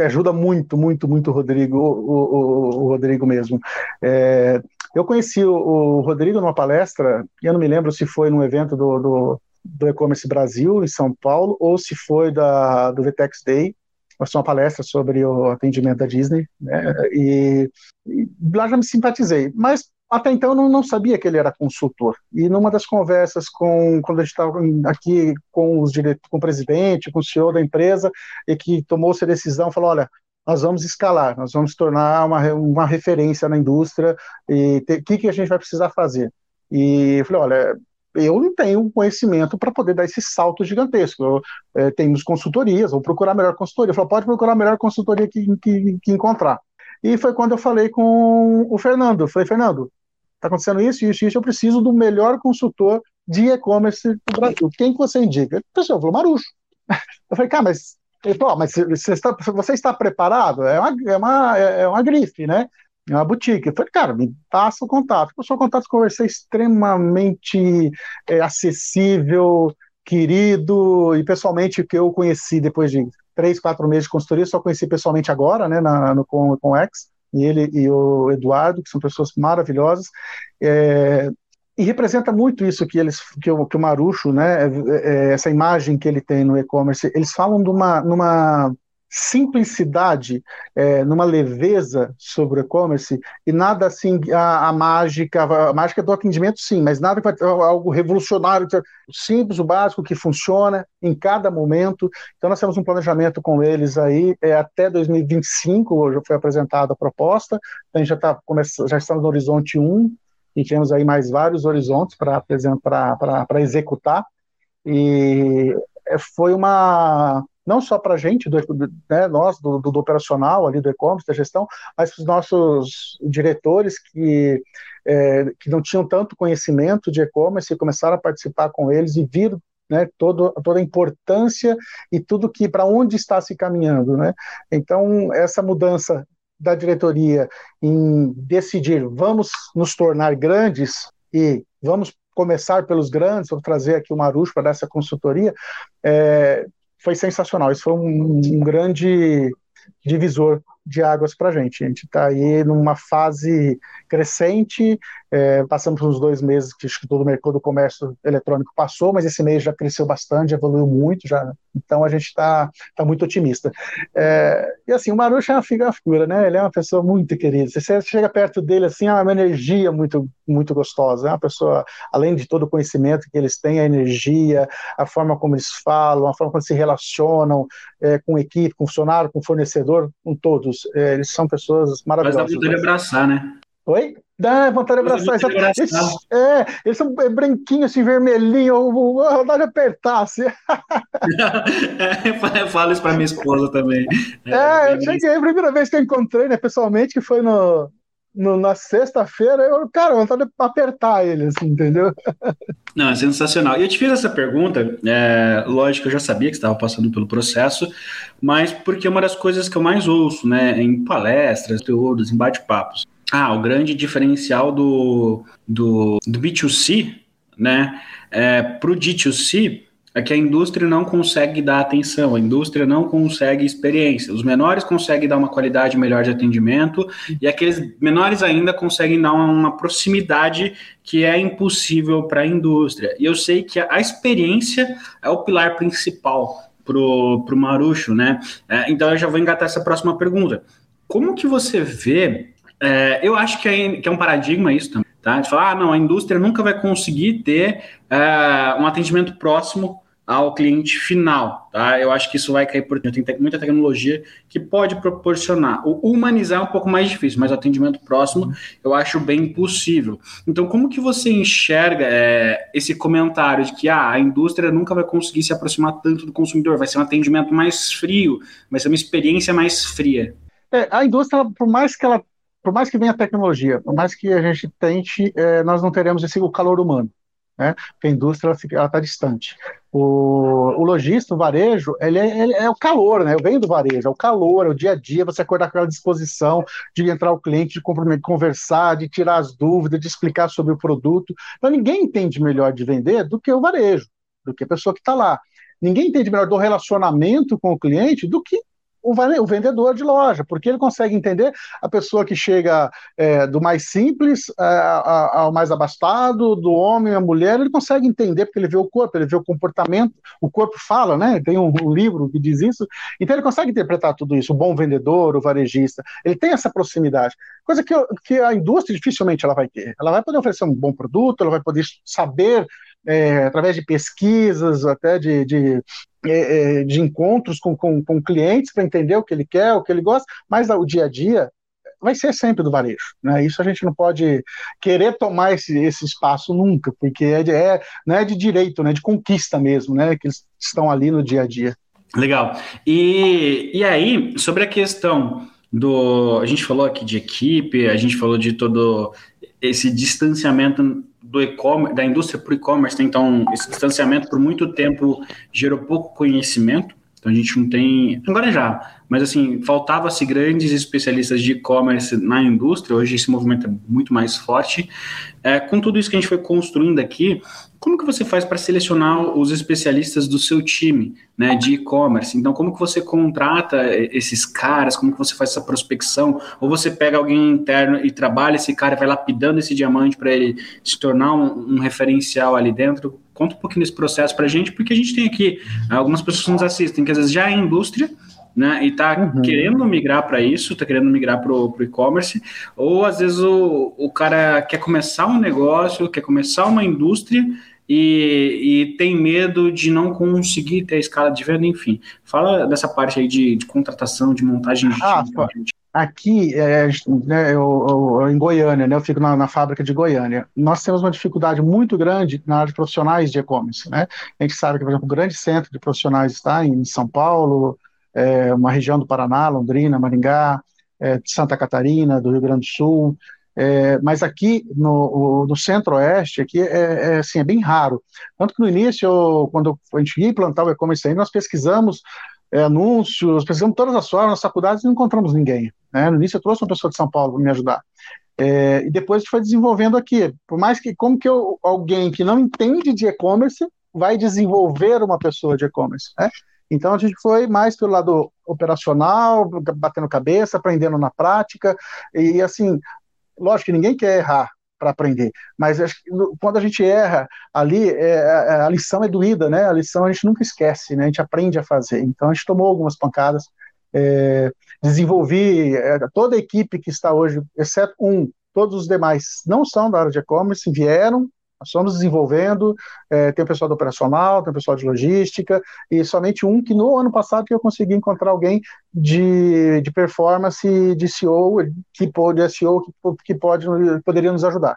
ajuda muito, muito, muito o Rodrigo, o, o, o Rodrigo mesmo. É, eu conheci o, o, Rodrigo numa palestra, eu não me lembro se foi num evento do, do, do E-Commerce Brasil, em São Paulo, ou se foi da, do VTEX Day, foi uma palestra sobre o atendimento da Disney, né, e, e lá já me simpatizei, mas até então eu não, não, sabia que ele era consultor. E numa das conversas com quando a gente estava aqui com os diretos, com o presidente, com o CEO da empresa, e que tomou essa decisão, falou: olha, nós vamos escalar, nós vamos tornar uma, uma referência na indústria, e o que, que a gente vai precisar fazer? E eu falei: olha, eu não tenho conhecimento para poder dar esse salto gigantesco. Eu, é, temos consultorias, vou procurar a melhor consultoria. Ele falou: pode procurar a melhor consultoria que, que, que encontrar. E foi quando eu falei com o Fernando. Eu falei, Fernando, está acontecendo isso, isso, isso, eu preciso do melhor consultor de e-commerce do Brasil. Quem que você indica? O pessoal falou, Marucho. Eu falei, cara, mas, ele falou, mas você está, você está preparado? É uma, é, uma, é uma grife, né? É uma boutique. Eu falei, cara, me passa o contato. O seu contato conversei extremamente é, acessível, querido, e pessoalmente que eu conheci depois de três, quatro meses de consultoria, só conheci pessoalmente agora, né, na, no, com, com o X ele e o Eduardo, que são pessoas maravilhosas, é, e representa muito isso que eles que o, que o Marucho, né, é, é, essa imagem que ele tem no e-commerce, eles falam de uma, numa simplicidade, é, numa leveza sobre o e-commerce e nada assim a, a, mágica, a mágica do atendimento sim, mas nada algo revolucionário, simples, o básico que funciona em cada momento. Então nós temos um planejamento com eles aí é, até 2025, já foi apresentada a proposta, então, a gente já está já estamos no horizonte 1 e temos aí mais vários horizontes para para executar e é, foi uma não só para a gente, do, né, nós do, do, operacional ali do e-commerce, da gestão, mas para os nossos diretores que, é, que não tinham tanto conhecimento de e-commerce e começaram a participar com eles e viram né, todo, toda a importância e tudo que para onde está se caminhando, né? Então essa mudança da diretoria em decidir vamos nos tornar grandes e vamos começar pelos grandes, vou trazer aqui o Marucho para dar essa consultoria, é, foi sensacional. Isso foi um, um grande divisor de águas para a gente. A gente está aí numa fase crescente, é, passamos uns dois meses que todo o mercado do comércio eletrônico passou, mas esse mês já cresceu bastante, evoluiu muito, já. Então a gente está tá muito otimista. É, e assim, o Marucho é uma figura, né? Ele é uma pessoa muito querida. Você chega perto dele assim, é uma energia muito, muito gostosa. É uma pessoa, além de todo o conhecimento que eles têm, a energia, a forma como eles falam, a forma como se relacionam é, com equipe, com funcionário, com fornecedor, com todos. É, eles são pessoas maravilhosas. Mas dá vontade de abraçar, né? Oi? Dá vontade de abraçar. Eles, é, eles são branquinhos, assim, vermelhinho, vontade de apertar, assim. é, eu falo isso pra minha esposa também. É, é eu cheguei, a primeira vez que eu encontrei, né, pessoalmente, que foi no, no, na sexta-feira, eu, cara, vontade de apertar ele, assim, entendeu? Não, é sensacional. E eu te fiz essa pergunta, é, lógico, eu já sabia que estava passando pelo processo, mas porque é uma das coisas que eu mais ouço, né, em palestras, teodos, em bate-papos. Ah, o grande diferencial do, do, do B2C, né, é, para o D2C, é que a indústria não consegue dar atenção, a indústria não consegue experiência. Os menores conseguem dar uma qualidade melhor de atendimento e aqueles menores ainda conseguem dar uma proximidade que é impossível para a indústria. E eu sei que a experiência é o pilar principal para o Marucho, né? É, então eu já vou engatar essa próxima pergunta. Como que você vê? É, eu acho que é, que é um paradigma isso também. Tá? De falar, ah, não, a indústria nunca vai conseguir ter é, um atendimento próximo ao cliente final, tá? Eu acho que isso vai cair por dentro. Tem muita tecnologia que pode proporcionar. O humanizar é um pouco mais difícil, mas o atendimento próximo eu acho bem possível. Então, como que você enxerga é, esse comentário de que ah, a indústria nunca vai conseguir se aproximar tanto do consumidor? Vai ser um atendimento mais frio, vai ser uma experiência mais fria. É, a indústria, por mais que ela, por mais que venha a tecnologia, por mais que a gente tente, é, nós não teremos esse o calor humano né? Porque a indústria está distante. O, o lojista, o varejo, ele é, ele é, o calor, né? Eu venho do varejo, é o calor, é o dia a dia, você acordar com aquela disposição de entrar o cliente, de conversar, de tirar as dúvidas, de explicar sobre o produto. Então ninguém entende melhor de vender do que o varejo, do que a pessoa que está lá. ninguém entende melhor do relacionamento com o cliente do que o, vendedor de loja, porque ele consegue entender a pessoa que chega é, do mais simples é, ao mais abastado, do homem à mulher, ele consegue entender, porque ele vê o corpo, ele vê o comportamento, o corpo fala, né? Tem um, um livro que diz isso, então ele consegue interpretar tudo isso, o bom vendedor, o varejista, ele tem essa proximidade, coisa que, que a indústria dificilmente ela vai ter. Ela vai poder oferecer um bom produto, ela vai poder saber é, através de pesquisas, até de, de, é, é de encontros com, com, com clientes para entender o que ele quer, o que ele gosta, mas o dia a dia vai ser sempre do varejo. Né? Isso a gente não pode querer tomar esse, esse espaço nunca, porque é, de, é, não é de direito, né, de conquista mesmo, né, que eles estão ali no dia a dia. Legal. E, e aí, sobre a questão do. A gente falou aqui de equipe, a gente falou de todo esse distanciamento do e-commerce, da indústria para o e-commerce, né? então esse distanciamento por muito tempo gerou pouco conhecimento, então a gente não tem, agora já, mas assim, faltava-se grandes especialistas de e-commerce na indústria, hoje esse movimento é muito mais forte. É, com tudo isso que a gente foi construindo aqui, como que você faz para selecionar os especialistas do seu time, né, de e-commerce? Então, como que você contrata esses caras? Como que você faz essa prospecção? Ou você pega alguém interno e trabalha esse cara, vai lapidando esse diamante para ele se tornar um, um, referencial ali dentro? Conta um pouquinho desse processo para a gente, porque a gente tem aqui algumas pessoas que nos assistem que às vezes já é indústria, né, e está uhum. querendo migrar para isso, está querendo migrar para o e-commerce, ou às vezes o, o cara quer começar um negócio, quer começar uma indústria e, e, tem medo de não conseguir ter a escala de venda, enfim. Fala dessa parte aí de, de contratação, de montagem de ah, time. Aqui, é, né, eu, eu, em Goiânia, né, eu fico na, na, fábrica de Goiânia, nós temos uma dificuldade muito grande na área de profissionais de e-commerce. Né? A gente sabe que, por exemplo, o grande centro de profissionais está em São Paulo, é, uma região do Paraná, Londrina, Maringá, é, Santa Catarina, do Rio Grande do Sul, é, mas aqui no, no centro-oeste, aqui é, é, assim, é bem raro. Tanto que no início, quando a gente ia implantar o e-commerce aí, nós pesquisamos é, anúncios, pesquisamos todas as formas, nas faculdades e não encontramos ninguém. Né? No início eu trouxe uma pessoa de São Paulo para me ajudar. É, e depois a gente foi desenvolvendo aqui. Por mais que, como que eu, alguém que não entende de e-commerce vai desenvolver uma pessoa de e-commerce, né? Então a gente foi mais pelo lado operacional, batendo cabeça, aprendendo na prática, e assim, lógico que ninguém quer errar para aprender, mas quando a gente erra ali, é, é, a lição é doída, né? A lição a gente nunca esquece, né? A gente aprende a fazer. Então a gente tomou algumas pancadas, é, desenvolvi é, toda a equipe que está hoje, exceto um, todos os demais não são da área de e-commerce, vieram nós estamos desenvolvendo, é, tem o pessoal do operacional, tem o pessoal de logística, e somente um que no ano passado que eu consegui encontrar alguém de, de performance, de SEO, que pode, SEO, que, que pode, poderia nos ajudar.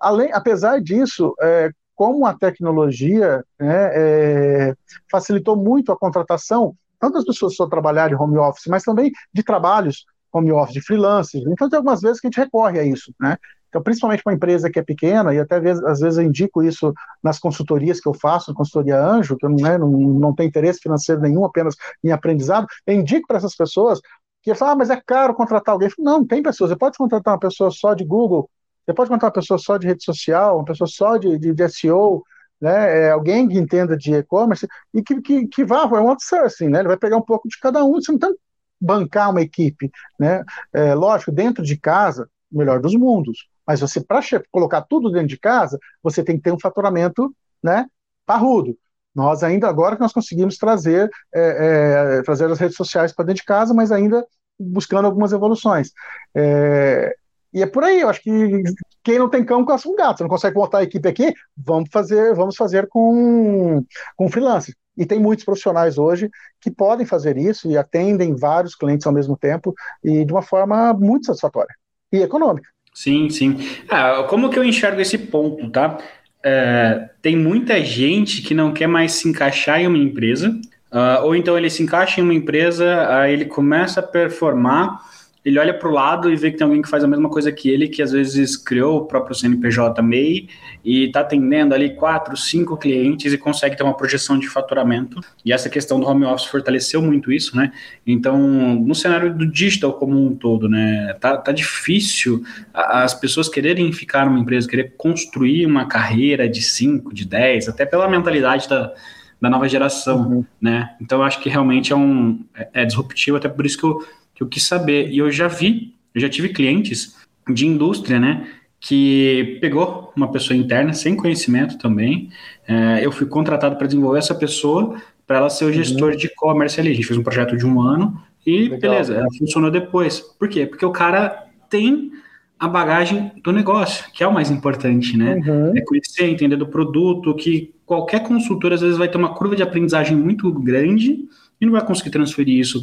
Além, apesar disso, é, como a tecnologia né, é, facilitou muito a contratação, tanto das pessoas que só trabalharem home office, mas também de trabalhos home office, de freelancers. Então, tem algumas vezes que a gente recorre a isso, né? Então, principalmente para uma empresa que é pequena, e até às vezes eu indico isso nas consultorias que eu faço, na consultoria Anjo, que eu né, não, não tenho interesse financeiro nenhum, apenas em aprendizado, eu indico para essas pessoas que falam, ah, mas é caro contratar alguém. Não, tem pessoas, você pode contratar uma pessoa só de Google, você pode contratar uma pessoa só de rede social, uma pessoa só de, de, de SEO, né, é alguém que entenda de e-commerce e que, que, que vá, é um outsourcing, né, ele vai pegar um pouco de cada um, você não tem bancar uma equipe, né, é, lógico, dentro de casa, melhor dos mundos, mas você, para colocar tudo dentro de casa, você tem que ter um faturamento né, parrudo. Nós ainda, agora que nós conseguimos trazer, é, é, trazer as redes sociais para dentro de casa, mas ainda buscando algumas evoluções. É, e é por aí, eu acho que quem não tem cão caça um gato. Você não consegue montar a equipe aqui? Vamos fazer, vamos fazer com, com freelance. E tem muitos profissionais hoje que podem fazer isso e atendem vários clientes ao mesmo tempo e de uma forma muito satisfatória e econômica. Sim, sim. Ah, como que eu enxergo esse ponto, tá? É, tem muita gente que não quer mais se encaixar em uma empresa, uh, ou então ele se encaixa em uma empresa, aí ele começa a performar, ele olha para o lado e vê que tem alguém que faz a mesma coisa que ele, que às vezes criou o próprio CNPJ MEI e está atendendo ali quatro, cinco clientes e consegue ter uma projeção de faturamento. E essa questão do home office fortaleceu muito isso, né? Então, no cenário do digital como um todo, né? Tá, tá difícil as pessoas quererem ficar numa empresa, querer construir uma carreira de cinco, de dez, até pela mentalidade da da nova geração, uhum. né? Então eu acho que realmente é um é, é, disruptivo, até por isso que eu, que eu quis saber. E eu já vi, eu já tive clientes de indústria, né? Que pegou uma pessoa interna sem conhecimento também. É, eu fui contratado para desenvolver essa pessoa para ela ser o uhum. gestor uhum. de e-commerce ali. A gente fez um projeto de um ano e Legal. beleza, ela funcionou depois. Por quê? Porque o cara tem a bagagem do negócio, que é o mais importante, né? Uhum. É conhecer, entender do produto, que qualquer consultor às vezes vai ter uma curva de aprendizagem muito grande e não vai conseguir transferir isso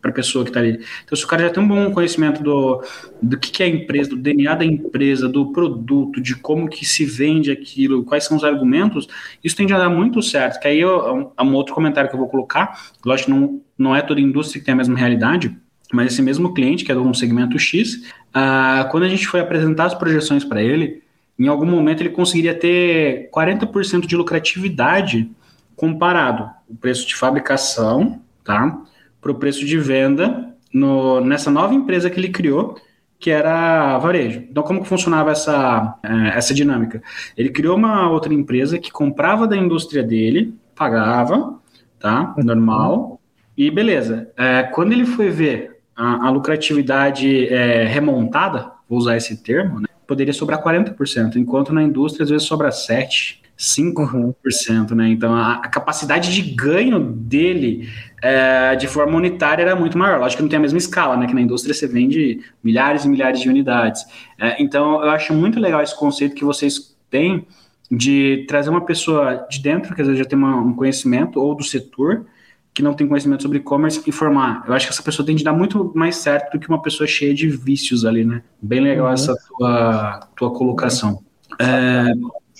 para a pessoa que está ali. Então, se o cara já tem um bom conhecimento do, do que, que é a empresa, do DNA da empresa, do produto, de como que se vende aquilo, quais são os argumentos, isso tende a dar muito certo. Que aí é um, é um outro comentário que eu vou colocar, lógico que não, não é toda indústria que tem a mesma realidade, mas esse mesmo cliente, que é de um segmento X, ah, quando a gente foi apresentar as projeções para ele, em algum momento ele conseguiria ter 40% de lucratividade comparado o preço de fabricação, tá, para o preço de venda no, nessa nova empresa que ele criou, que era varejo. Então, como que funcionava essa, eh, essa dinâmica? Ele criou uma outra empresa que comprava da indústria dele, pagava, tá, normal, e beleza. É, quando ele foi ver a, a lucratividade é, remontada, vou usar esse termo, né, poderia sobrar 40%, enquanto na indústria às vezes sobra 7%. 5%, né? Então a, a, capacidade de ganho dele é, de forma unitária era muito maior. Lógico que não tem a mesma escala, né? Que na indústria você vende milhares e milhares de unidades. É, então eu acho muito legal esse conceito que vocês têm de trazer uma pessoa de dentro, que às vezes já tem uma, um conhecimento, ou do setor, que não tem conhecimento sobre e-commerce informar. Eu acho que essa pessoa tem de dar muito mais certo do que uma pessoa cheia de vícios ali, né? Bem legal uhum. essa tua, tua colocação. É,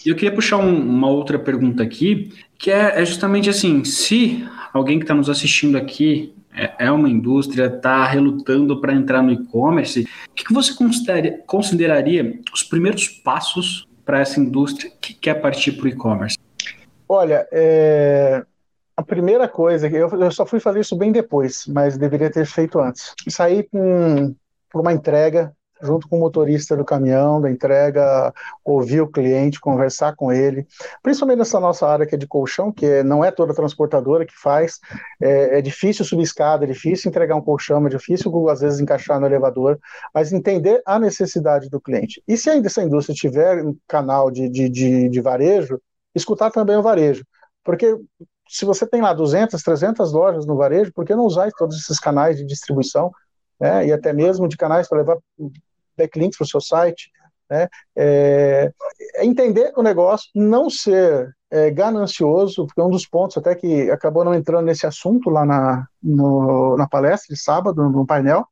eu queria puxar um, uma outra pergunta aqui, que é, é justamente assim: se alguém que está nos assistindo aqui é, é uma indústria, está relutando para entrar no e-commerce, o que, que você consideraria, consideraria os primeiros passos para essa indústria que quer partir para o e-commerce? Olha, é, a primeira coisa, eu, eu só fui fazer isso bem depois, mas deveria ter feito antes. Saí com, por uma entrega, junto com o motorista do caminhão, da entrega, ouvir o cliente, conversar com ele, principalmente nessa nossa área que é de colchão, que não é toda transportadora que faz, é, é difícil subir escada, é difícil entregar um colchão, é difícil às vezes encaixar no elevador, mas entender a necessidade do cliente. E se ainda essa indústria tiver um canal de, de, de, de varejo, escutar também o varejo, porque se você tem lá 200, 300 lojas no varejo, por que não usar todos esses canais de distribuição, né, e até mesmo de canais para levar backlinks para o seu site, né, é, é, entender o negócio, não ser é, ganancioso, porque um dos pontos até que acabou não entrando nesse assunto lá na, no, na palestra de sábado, no, no painel,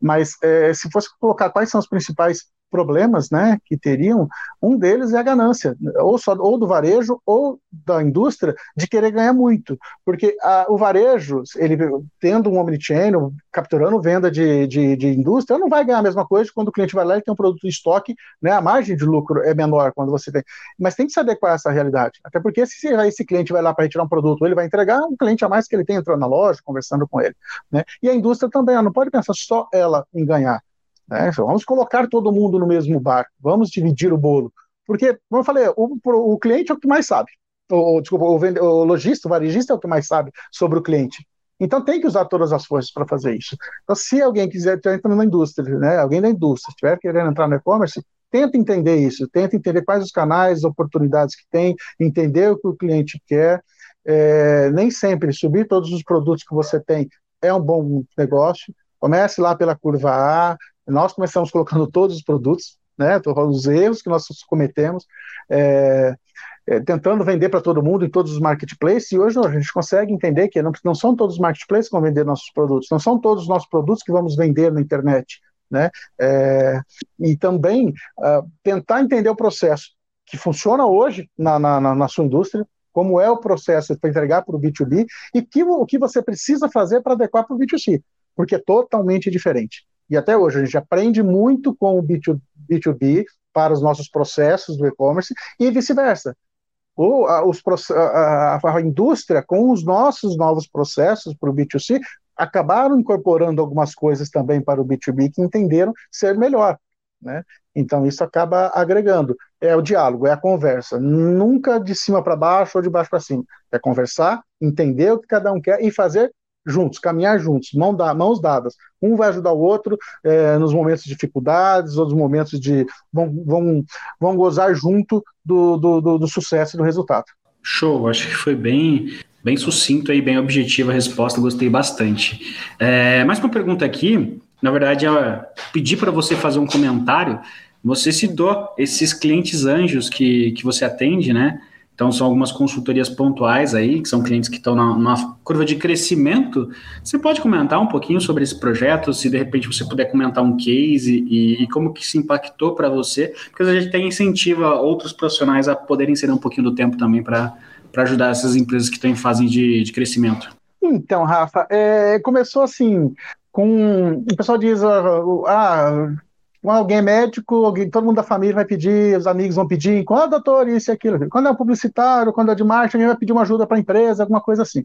mas é, se fosse colocar quais são os principais problemas né, que teriam, um deles é a ganância, ou, só, ou do varejo ou da indústria, de querer ganhar muito. Porque a, o varejo, ele tendo um omnichannel, capturando venda de, de, de, indústria, não vai ganhar a mesma coisa quando o cliente vai lá e tem um produto em estoque, né, a margem de lucro é menor quando você tem. Mas tem que se adequar a essa realidade. Até porque se esse cliente vai lá para retirar um produto, ele vai entregar um cliente a mais que ele tem entrando na loja, conversando com ele. Né? E a indústria também, ela não pode pensar só ela em ganhar. Né? Vamos colocar todo mundo no mesmo barco, vamos dividir o bolo. Porque, como eu falei, o, o cliente é o que mais sabe. O, desculpa, o, vende, o lojista, o varejista é o que mais sabe sobre o cliente. Então tem que usar todas as forças para fazer isso. Então, se alguém quiser estar entrando na indústria, né, alguém da indústria estiver querendo entrar no e-commerce, tenta entender isso, tenta entender quais os canais, oportunidades que tem, entender o que o cliente quer. É, nem sempre subir todos os produtos que você tem é um bom negócio. Comece lá pela curva A, nós começamos colocando todos os produtos, né, os erros que nós cometemos, é, é, tentando vender para todo mundo em todos os marketplaces, e hoje a gente consegue entender que não, não são todos os marketplaces que vão vender nossos produtos, não são todos os nossos produtos que vamos vender na internet, né, é, e também uh, tentar entender o processo que funciona hoje na, na, na sua indústria, como é o processo para entregar para o B2B e que, o que você precisa fazer para adequar para o B2C, porque é totalmente diferente. E até hoje a gente aprende muito com o B2B para os nossos processos do e-commerce e vice-versa. Ou a, os, a, a, a, indústria, com os nossos novos processos para o B2C, acabaram incorporando algumas coisas também para o B2B que entenderam ser melhor. Né? Então, isso acaba agregando. é o diálogo, é a conversa. Nunca de cima para baixo ou de baixo para cima. É conversar, entender o que cada um quer e fazer juntos, caminhar juntos, mão da, mãos dadas. Um vai ajudar o outro é, nos momentos de dificuldades, outros momentos de. vão, vão, vão gozar junto do, do, do, do sucesso e do resultado. Show, acho que foi bem, bem sucinto e bem objetiva a resposta, gostei bastante. É, mais uma pergunta aqui, na verdade, é pedir para você fazer um comentário. Você citou esses clientes anjos que, que você atende, né? Então, são algumas consultorias pontuais aí, que são clientes que estão na, numa curva de crescimento. Você pode comentar um pouquinho sobre esse projeto, se de repente você puder comentar um case e, e como que se impactou para você, porque a gente tem incentiva outros profissionais a poderem ser um pouquinho do tempo também para ajudar essas empresas que estão em fase de, de crescimento. Então, Rafa, é, começou assim, com o pessoal diz, ah, alguém é médico, alguém, todo mundo da família vai pedir, os amigos vão pedir, quando doutor, isso e aquilo. Quando é um publicitário, quando é de marketing, alguém vai pedir uma ajuda para a empresa, alguma coisa assim.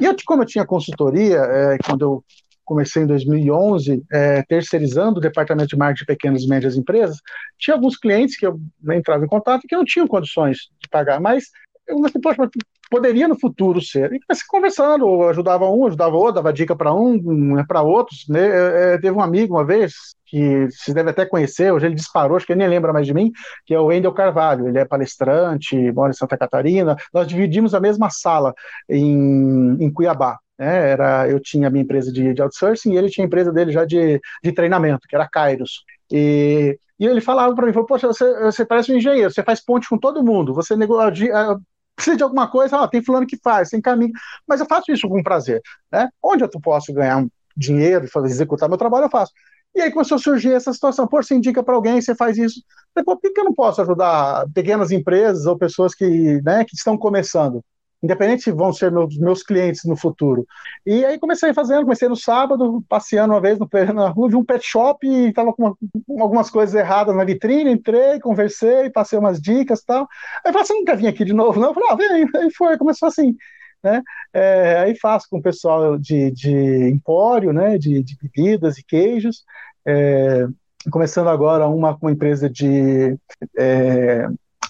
E eu, como eu tinha consultoria, é, quando eu comecei em 2011, é, terceirizando o departamento de marketing de pequenas e médias empresas, tinha alguns clientes que eu entrava em contato que não tinham condições de pagar, mas eu falei, poxa, poderia no futuro ser. E comecei conversando, ajudava um, ajudava outro, dava dica para um, para outros. Né? É, é, teve um amigo uma vez, que vocês devem até conhecer, hoje ele disparou, acho que ele nem lembra mais de mim, que é o Wendel Carvalho. Ele é palestrante, mora em Santa Catarina. Nós dividimos a mesma sala em, em Cuiabá. Né? Era, eu tinha a minha empresa de, de outsourcing e ele tinha a empresa dele já de, de treinamento, que era Kairos. E, e ele falava para mim, falou, poxa, você, você parece um engenheiro, você faz ponte com todo mundo, você negocia, precisa de alguma coisa, tem fulano que faz, tem caminho, mas eu faço isso com prazer, né? Onde eu posso ganhar dinheiro e fazer, executar meu trabalho, eu faço. E aí começou a surgir essa situação. Pô, você indica para alguém, você faz isso. Por que eu não posso ajudar pequenas empresas ou pessoas que, né, que estão começando? Independente se vão ser meus, meus clientes no futuro. E aí comecei fazendo, comecei no sábado, passeando uma vez no, na rua, vi um pet shop e estava com, com, algumas coisas erradas na vitrine, entrei, conversei, passei umas dicas e tal. Aí eu falei, você nunca vim aqui de novo? Não, eu falei, ah, vem. Aí foi, começou assim. Né? É, aí faço com o pessoal de, de empório, né? de, de bebidas e queijos. É, começando agora uma com uma empresa de é,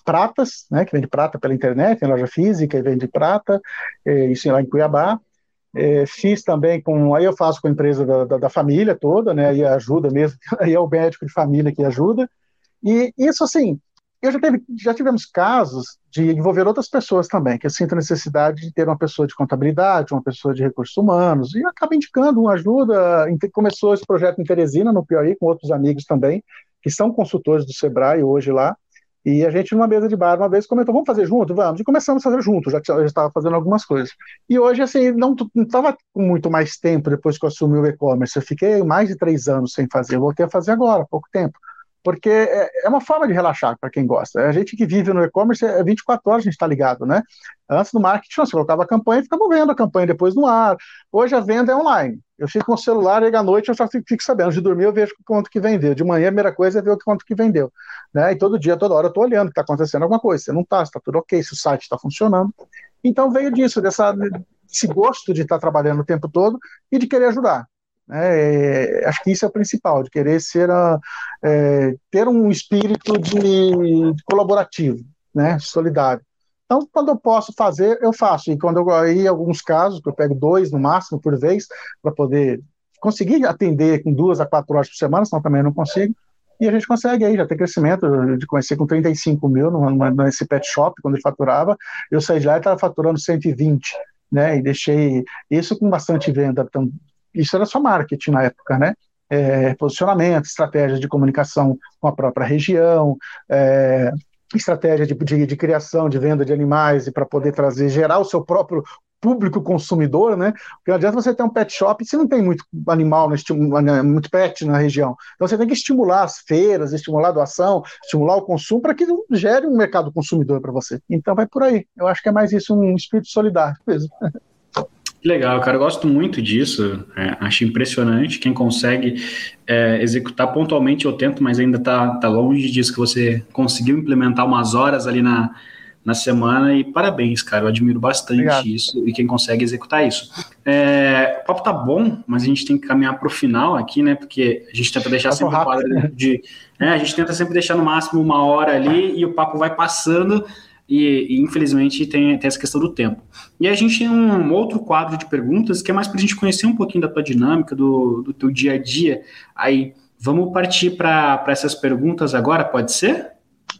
pratas, né, que vende prata pela internet, tem loja física e vende prata, é, isso lá em Cuiabá. É, fiz também com, aí eu faço com a empresa da, da, da, família toda, né, aí ajuda mesmo, aí é o médico de família que ajuda. E isso, assim, eu já, teve, já tivemos casos de envolver outras pessoas também, que eu sinto necessidade de ter uma pessoa de contabilidade, uma pessoa de recursos humanos, e acaba indicando uma ajuda. Começou esse projeto em Teresina, no Piauí, com outros amigos também, que são consultores do Sebrae hoje lá, e a gente, numa mesa de bar, uma vez comentou: vamos fazer junto? Vamos. E começamos a fazer junto, já, estava fazendo algumas coisas. E hoje, assim, não estava com muito mais tempo depois que eu assumi o e-commerce. Eu fiquei mais de três anos sem fazer. Eu voltei a fazer agora, há pouco tempo porque é, é uma forma de relaxar para quem gosta. A gente que vive no e-commerce, é 24 horas a gente está ligado, né? Antes do marketing, você colocava a campanha e ficava vendo a campanha depois no ar. Hoje a venda é online. Eu fico com o celular e à noite eu já fico sabendo. De dormir eu vejo quanto que vendeu. De manhã a primeira coisa é ver o quanto que vendeu. Né? E todo dia, toda hora eu estou olhando que está acontecendo alguma coisa. Você não está, está tudo ok, se o site está funcionando. Então veio disso, dessa, desse gosto de estar tá trabalhando o tempo todo e de querer ajudar. É, acho que isso é o principal, de querer ser a, é, ter um espírito de, de, colaborativo, né, solidário. Então, quando eu posso fazer, eu faço. E quando eu aí alguns casos, que eu pego dois no máximo por vez, para poder conseguir atender com duas a quatro horas por semana, senão também não consigo. E a gente consegue aí, já ter crescimento, de conhecer com 35 mil nesse pet shop, quando ele faturava. Eu saí de lá e estava faturando 120, né? E deixei isso com bastante venda, então, isso era só marketing na época, né? É, posicionamento, estratégia de comunicação com a própria região, é, estratégia de, de, de, criação, de venda de animais e para poder trazer, gerar o seu próprio público consumidor, né? Porque não adianta você ter um pet shop se não tem muito animal, né, muito pet na região. Então você tem que estimular as feiras, estimular a doação, estimular o consumo para que gere um mercado consumidor para você. Então vai por aí. Eu acho que é mais isso, um espírito solidário mesmo. Legal, cara, eu gosto muito disso. É, acho impressionante quem consegue é, executar pontualmente. Eu tento, mas ainda está tá longe disso que você conseguiu implementar umas horas ali na, na semana e parabéns, cara. Eu admiro bastante Obrigado. isso e quem consegue executar isso. É, o papo tá bom, mas a gente tem que caminhar para o final aqui, né? Porque a gente tenta deixar sempre quadro de. Né, a gente tenta sempre deixar no máximo uma hora ali e o papo vai passando. E, e, infelizmente tem, tem essa questão do tempo. E a gente tem um outro quadro de perguntas que é mais para a gente conhecer um pouquinho da tua dinâmica, do, do teu dia a dia. Aí vamos partir para essas perguntas agora, pode ser?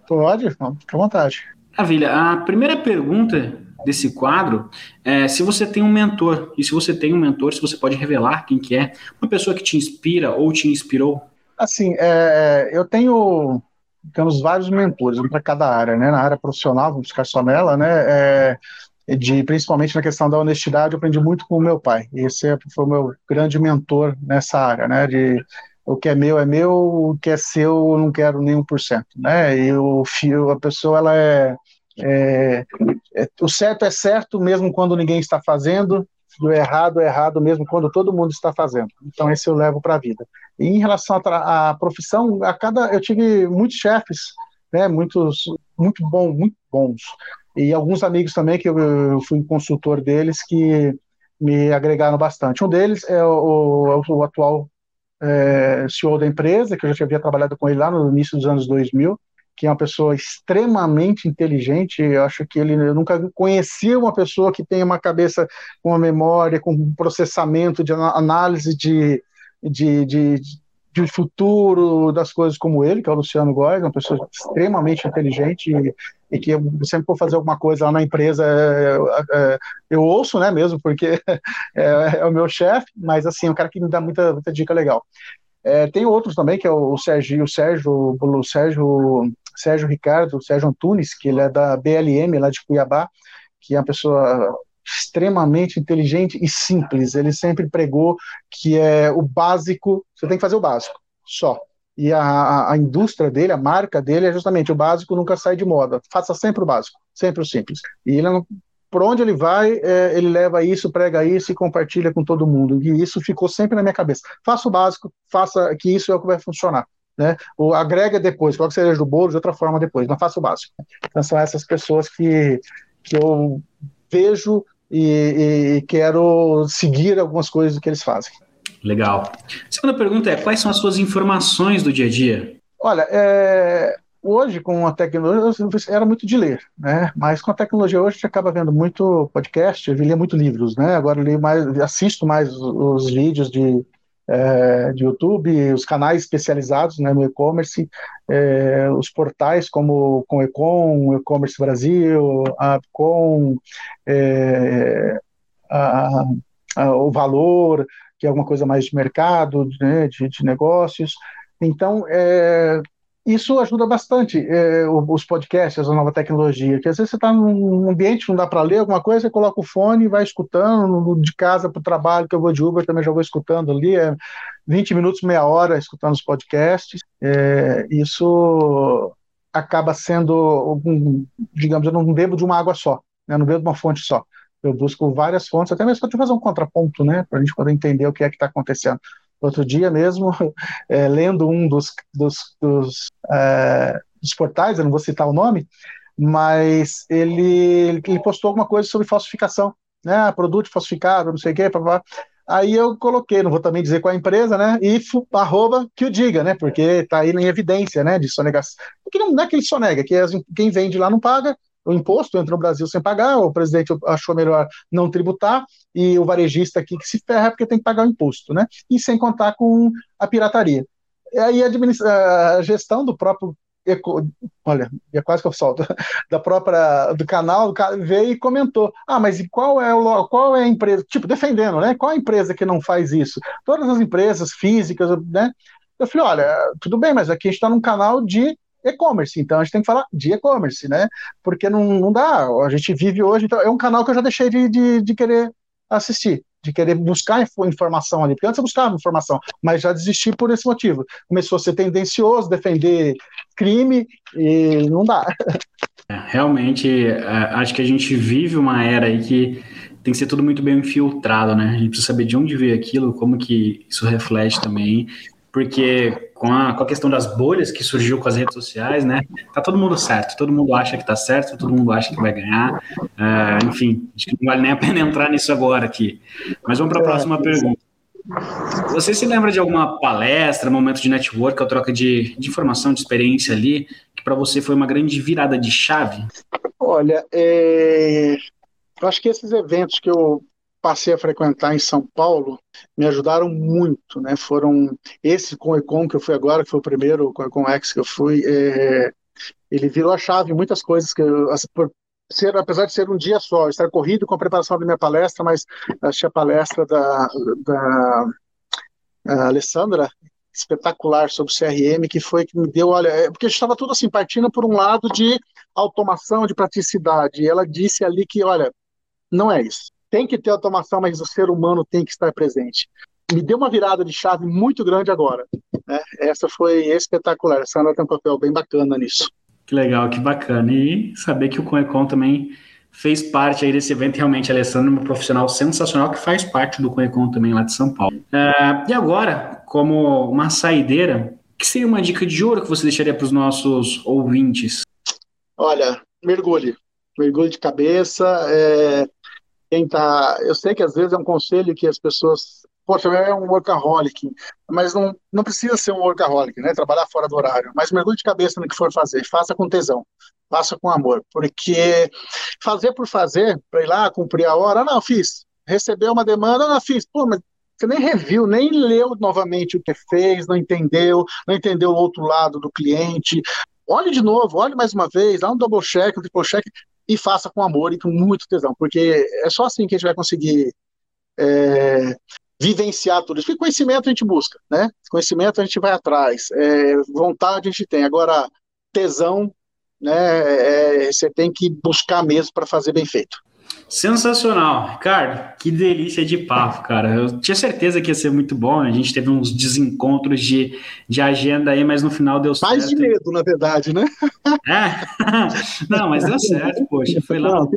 Pode, fica à vontade. Maravilha. A primeira pergunta desse quadro é se você tem um mentor, e se você tem um mentor, se você pode revelar quem que é, uma pessoa que te inspira ou te inspirou. Assim, é, eu tenho temos vários mentores, um para cada área, né? Na área profissional, vamos ficar só nela, né? É, de principalmente na questão da honestidade, eu aprendi muito com o meu pai. Esse é, foi o meu grande mentor nessa área, né? De o que é meu é meu, o que é seu eu não quero nenhum por cento, né? E o fio, a pessoa ela é, é, é, o certo é certo mesmo quando ninguém está fazendo, o errado é errado mesmo quando todo mundo está fazendo. Então esse eu levo para a vida. E em relação à profissão, a cada eu tive muitos chefes, né? Muitos muito bons, muito bons. E alguns amigos também que eu, eu fui consultor deles que me agregaram bastante. Um deles é o, o, o atual é, CEO da empresa, que eu já havia trabalhado com ele lá no início dos anos 2000, que é uma pessoa extremamente inteligente. Eu acho que ele eu nunca conhecia uma pessoa que tem uma cabeça com uma memória, com um processamento de análise de, de, de, de futuro das coisas como ele, que é o Luciano Góes, uma pessoa extremamente inteligente e, e que eu sempre for fazer alguma coisa lá na empresa eu, é, é, eu ouço, né, mesmo, porque é, é o meu chefe, mas assim, é um cara que me dá muita, muita dica legal. É, tem outros também, que é o Sérgio, o Sérgio, o Sérgio, Sérgio Ricardo, Sérgio Antunes, que ele é da BLM, lá de Cuiabá, que é uma pessoa extremamente inteligente e simples. Ele sempre pregou que é o básico, você tem que fazer o básico, só. E a, a indústria dele, a marca dele é justamente o básico nunca sai de moda. Faça sempre o básico, sempre o simples. E ele não, por onde ele vai, é, ele leva isso, prega isso e compartilha com todo mundo. E isso ficou sempre na minha cabeça. Faça o básico, faça que isso é o que vai funcionar. Né? O agrega depois, coloque cereja do bolo de outra forma depois, não faça o básico. Então são essas pessoas que, que eu vejo e, e quero seguir algumas coisas que eles fazem. Legal. Segunda pergunta é: quais são as suas informações do dia a dia? Olha, é, hoje com a tecnologia, era muito de ler, né? Mas com a tecnologia hoje a gente acaba vendo muito podcast, eu lia muito livros, né? Agora eu leio mais, assisto mais os vídeos de é, de YouTube, os canais especializados né, no e-commerce, é, os portais como com Ecom, E-commerce Brasil, a Com, é, a, a, o Valor, que é alguma coisa mais de mercado, né, de, de negócios. Então, é, isso ajuda bastante é, os podcasts, a nova tecnologia, que às vezes você está num ambiente não dá para ler alguma coisa, você coloca o fone e vai escutando, de casa para o trabalho, que eu vou de Uber, também já vou escutando ali, é 20 minutos, meia hora escutando os podcasts. É, isso acaba sendo, digamos, eu não bebo de uma água só, né, eu não bebo de uma fonte só. Eu busco várias fontes, até mesmo para fazer um contraponto, né, para a gente poder entender o que é que está acontecendo outro dia mesmo, é, lendo um dos, dos, dos, é, dos, portais, eu não vou citar o nome, mas ele, ele postou alguma coisa sobre falsificação, né? Produto falsificado, não sei o quê, blá, Aí eu coloquei, não vou também dizer qual é a empresa, né? IFO, arroba, que o diga, né? Porque está aí em evidência, né? De sonegação. Porque não, é que ele sonega, que quem vende lá não paga, o imposto, entra no Brasil sem pagar, o presidente achou melhor não tributar, e o varejista aqui que se ferra porque tem que pagar o imposto, né? E sem contar com a pirataria. E aí a, a gestão do próprio olha, é quase que eu solto, da própria do canal, veio e comentou: "Ah, mas e qual é o qual é a empresa, tipo, defendendo, né? Qual é a empresa que não faz isso? Todas as empresas físicas, né? Eu falei: "Olha, tudo bem, mas aqui a gente está num canal de e-commerce, então a gente tem que falar de e-commerce, né? Porque não, não dá, a gente vive hoje, então é um canal que eu já deixei de, de, de querer assistir, de querer buscar informação ali, porque antes eu buscava informação, mas já desisti por esse motivo. Começou a ser tendencioso, defender crime, e não dá. É, realmente, é, acho que a gente vive uma era aí que tem que ser tudo muito bem infiltrado, né? A gente precisa saber de onde veio aquilo, como que isso reflete também porque com a, com a questão das bolhas que surgiu com as redes sociais, né? Tá todo mundo certo, todo mundo acha que tá certo, todo mundo acha que vai ganhar. Uh, enfim, acho que não vale nem a pena entrar nisso agora aqui. Mas vamos para a próxima pergunta. Você se lembra de alguma palestra, momento de network, ou troca de, de informação, de experiência ali, que para você foi uma grande virada de chave? Olha, é... eu acho que esses eventos que eu passei a frequentar em São Paulo me ajudaram muito, né? Foram esse com o Econ que eu fui agora, que foi o primeiro com o Econ X que eu fui, é... ele virou a chave em muitas coisas que eu, por ser, apesar de ser um dia só, estar corrido com a preparação da minha palestra, mas achei a palestra da, da Alessandra espetacular sobre CRM, que foi que me deu, olha, é, porque estava tudo assim, partindo por um lado de automação, de praticidade, e ela disse ali que, olha, não é isso. Tem que ter automação, mas o ser humano tem que estar presente. Me deu uma virada de chave muito grande agora. Né? Essa foi espetacular. A Sandra tem um papel bem bacana nisso. Que legal, que bacana. E saber que o Conecon também fez parte aí desse evento. Realmente, a Alessandra é uma profissional sensacional que faz parte do Conecon também lá de São Paulo. Uh, e agora, como uma saideira, que seria uma dica de ouro que você deixaria para os nossos ouvintes? Olha, mergulhe. Mergulhe de cabeça. É, quem tá, eu sei que às vezes é um conselho que as pessoas poxa, é um workaholic, mas não, não precisa ser um workaholic, né? Trabalhar fora do horário, mas mergulhe de cabeça no que for fazer, faça com tesão, faça com amor, porque fazer por fazer, para ir lá cumprir a hora, não, fiz, recebeu uma demanda, não, fiz, pô, mas você nem reviu, nem leu novamente o que fez, não entendeu, não entendeu o outro lado do cliente. Olhe de novo, olhe mais uma vez, dá um double check, um triple check e faça com amor e com muito tesão, porque é só assim que a gente vai conseguir é, vivenciar tudo isso. Porque conhecimento a gente busca, né? Conhecimento a gente vai atrás, é, vontade a gente tem. Agora, tesão, né? É, você tem que buscar mesmo para fazer bem feito. Sensacional, Ricardo. Que delícia de papo, cara. Eu tinha certeza que ia ser muito bom. A gente teve uns desencontros de, de agenda aí, mas no final deu certo. Mais de medo, na verdade, né? É? Não, mas deu certo, poxa. Foi lá. Não,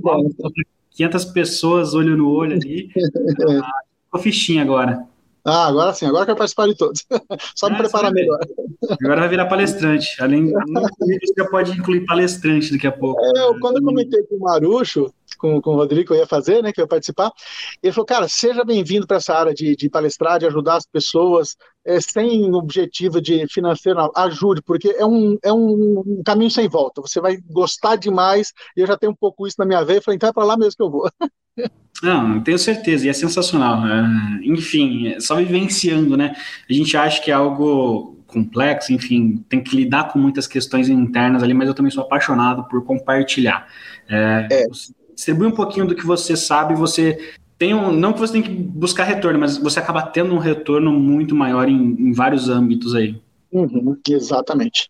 500 pessoas olho no olho ali. a fichinha agora. Ah, agora sim, agora eu quero participar de todos. Só me é, preparar melhor. Agora vai virar palestrante. Além disso, já pode incluir palestrante daqui a pouco. É, quando eu comentei com o Marucho, com, com o Rodrigo que eu ia fazer, né, que eu ia participar, ele falou, cara, seja bem-vindo para essa área de, de palestrar, de ajudar as pessoas, é, sem objetivo de financeiro, não, ajude, porque é um, é um caminho sem volta, você vai gostar demais, e eu já tenho um pouco isso na minha veia, falei, então é para lá mesmo que eu vou. Não, tenho certeza, e é sensacional. É, enfim, só vivenciando, né? A gente acha que é algo complexo, enfim, tem que lidar com muitas questões internas ali, mas eu também sou apaixonado por compartilhar. É, é. Distribui um pouquinho do que você sabe, você tem um, não que você tem que buscar retorno, mas você acaba tendo um retorno muito maior em, em vários âmbitos aí. Uhum, exatamente.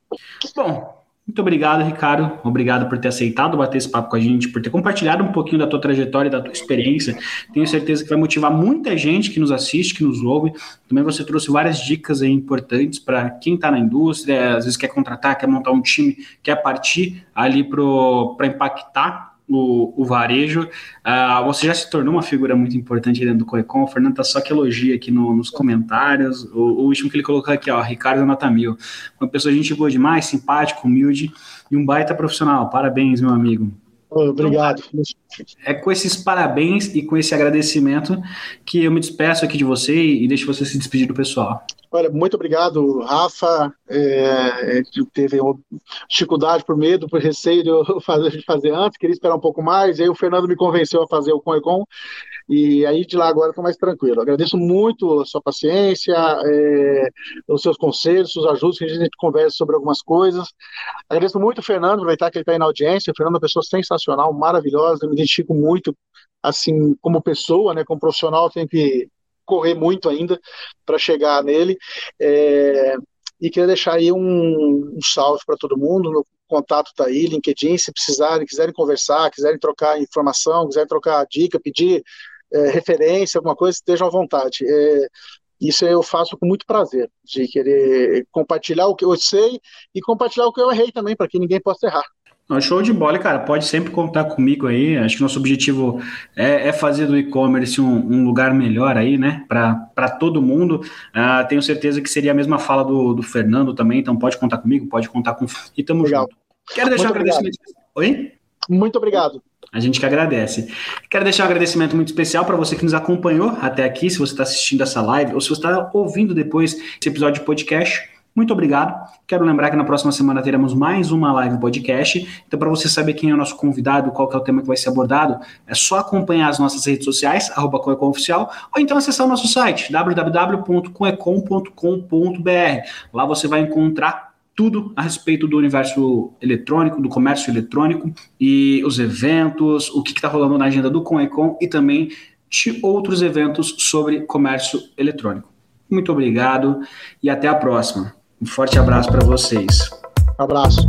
Bom, muito obrigado, Ricardo. Obrigado por ter aceitado bater esse papo com a gente, por ter compartilhado um pouquinho da tua trajetória e da tua experiência. Tenho certeza que vai motivar muita gente que nos assiste, que nos ouve. Também você trouxe várias dicas importantes para quem está na indústria, às vezes quer contratar, quer montar um time, quer partir ali para impactar o, o varejo. Uh, você já se tornou uma figura muito importante dentro do Coecon. O Fernando tá só que elogia aqui no, nos comentários. O, o, último que ele colocou aqui, ó, Ricardo Nota Mil. Uma pessoa gente boa demais, simpático, humilde e um baita profissional. Parabéns, meu amigo. Obrigado. É com esses parabéns e com esse agradecimento que eu me despeço aqui de você e deixo você se despedir do pessoal. Olha, muito obrigado, Rafa. É, é teve dificuldade por medo, por receio de eu fazer, de fazer antes, queria esperar um pouco mais. E aí o Fernando me convenceu a fazer o Conecon. E aí de lá agora estou mais tranquilo. Agradeço muito a sua paciência, é, os seus conselhos, os ajudos que a gente conversa sobre algumas coisas. Agradeço muito o Fernando, aproveitar que ele está aí na audiência. O Fernando é uma pessoa sensacional, maravilhosa. Eu me identifico muito, assim, como pessoa, né, como profissional, tenho que correr muito ainda para chegar nele. É, e queria deixar aí um, um salve para todo mundo. Meu contato está aí, LinkedIn. Se precisarem, quiserem conversar, quiserem trocar informação, quiserem trocar dica, pedir é, referência, alguma coisa, estejam à vontade. É, isso eu faço com muito prazer, de querer compartilhar o que eu sei e compartilhar o que eu errei também, para que ninguém possa errar. Show de bola, cara. Pode sempre contar comigo aí. Acho que nosso objetivo é, é fazer do e-commerce um, um, lugar melhor aí, né? Para todo mundo. Uh, tenho certeza que seria a mesma fala do, do Fernando também. Então pode contar comigo, pode contar com. E tamo Legal. junto. Quero deixar Muito um agradecimento. Oi? Muito obrigado. A gente que agradece. Quero deixar um agradecimento muito especial para você que nos acompanhou até aqui, se você está assistindo essa live ou se você está ouvindo depois esse episódio de podcast. Muito obrigado. Quero lembrar que na próxima semana teremos mais uma live podcast. Então, para você saber quem é o nosso convidado, qual é o tema que vai ser abordado, é só acompanhar as nossas redes sociais, arroba Oficial, ou então acessar o nosso site, www.coecom.com.br. Lá você vai encontrar tudo a respeito do universo eletrônico, do comércio eletrônico e os eventos, o que está rolando na agenda do Conecom e também de outros eventos sobre comércio eletrônico. Muito obrigado e até a próxima. Um forte abraço para vocês. Abraço.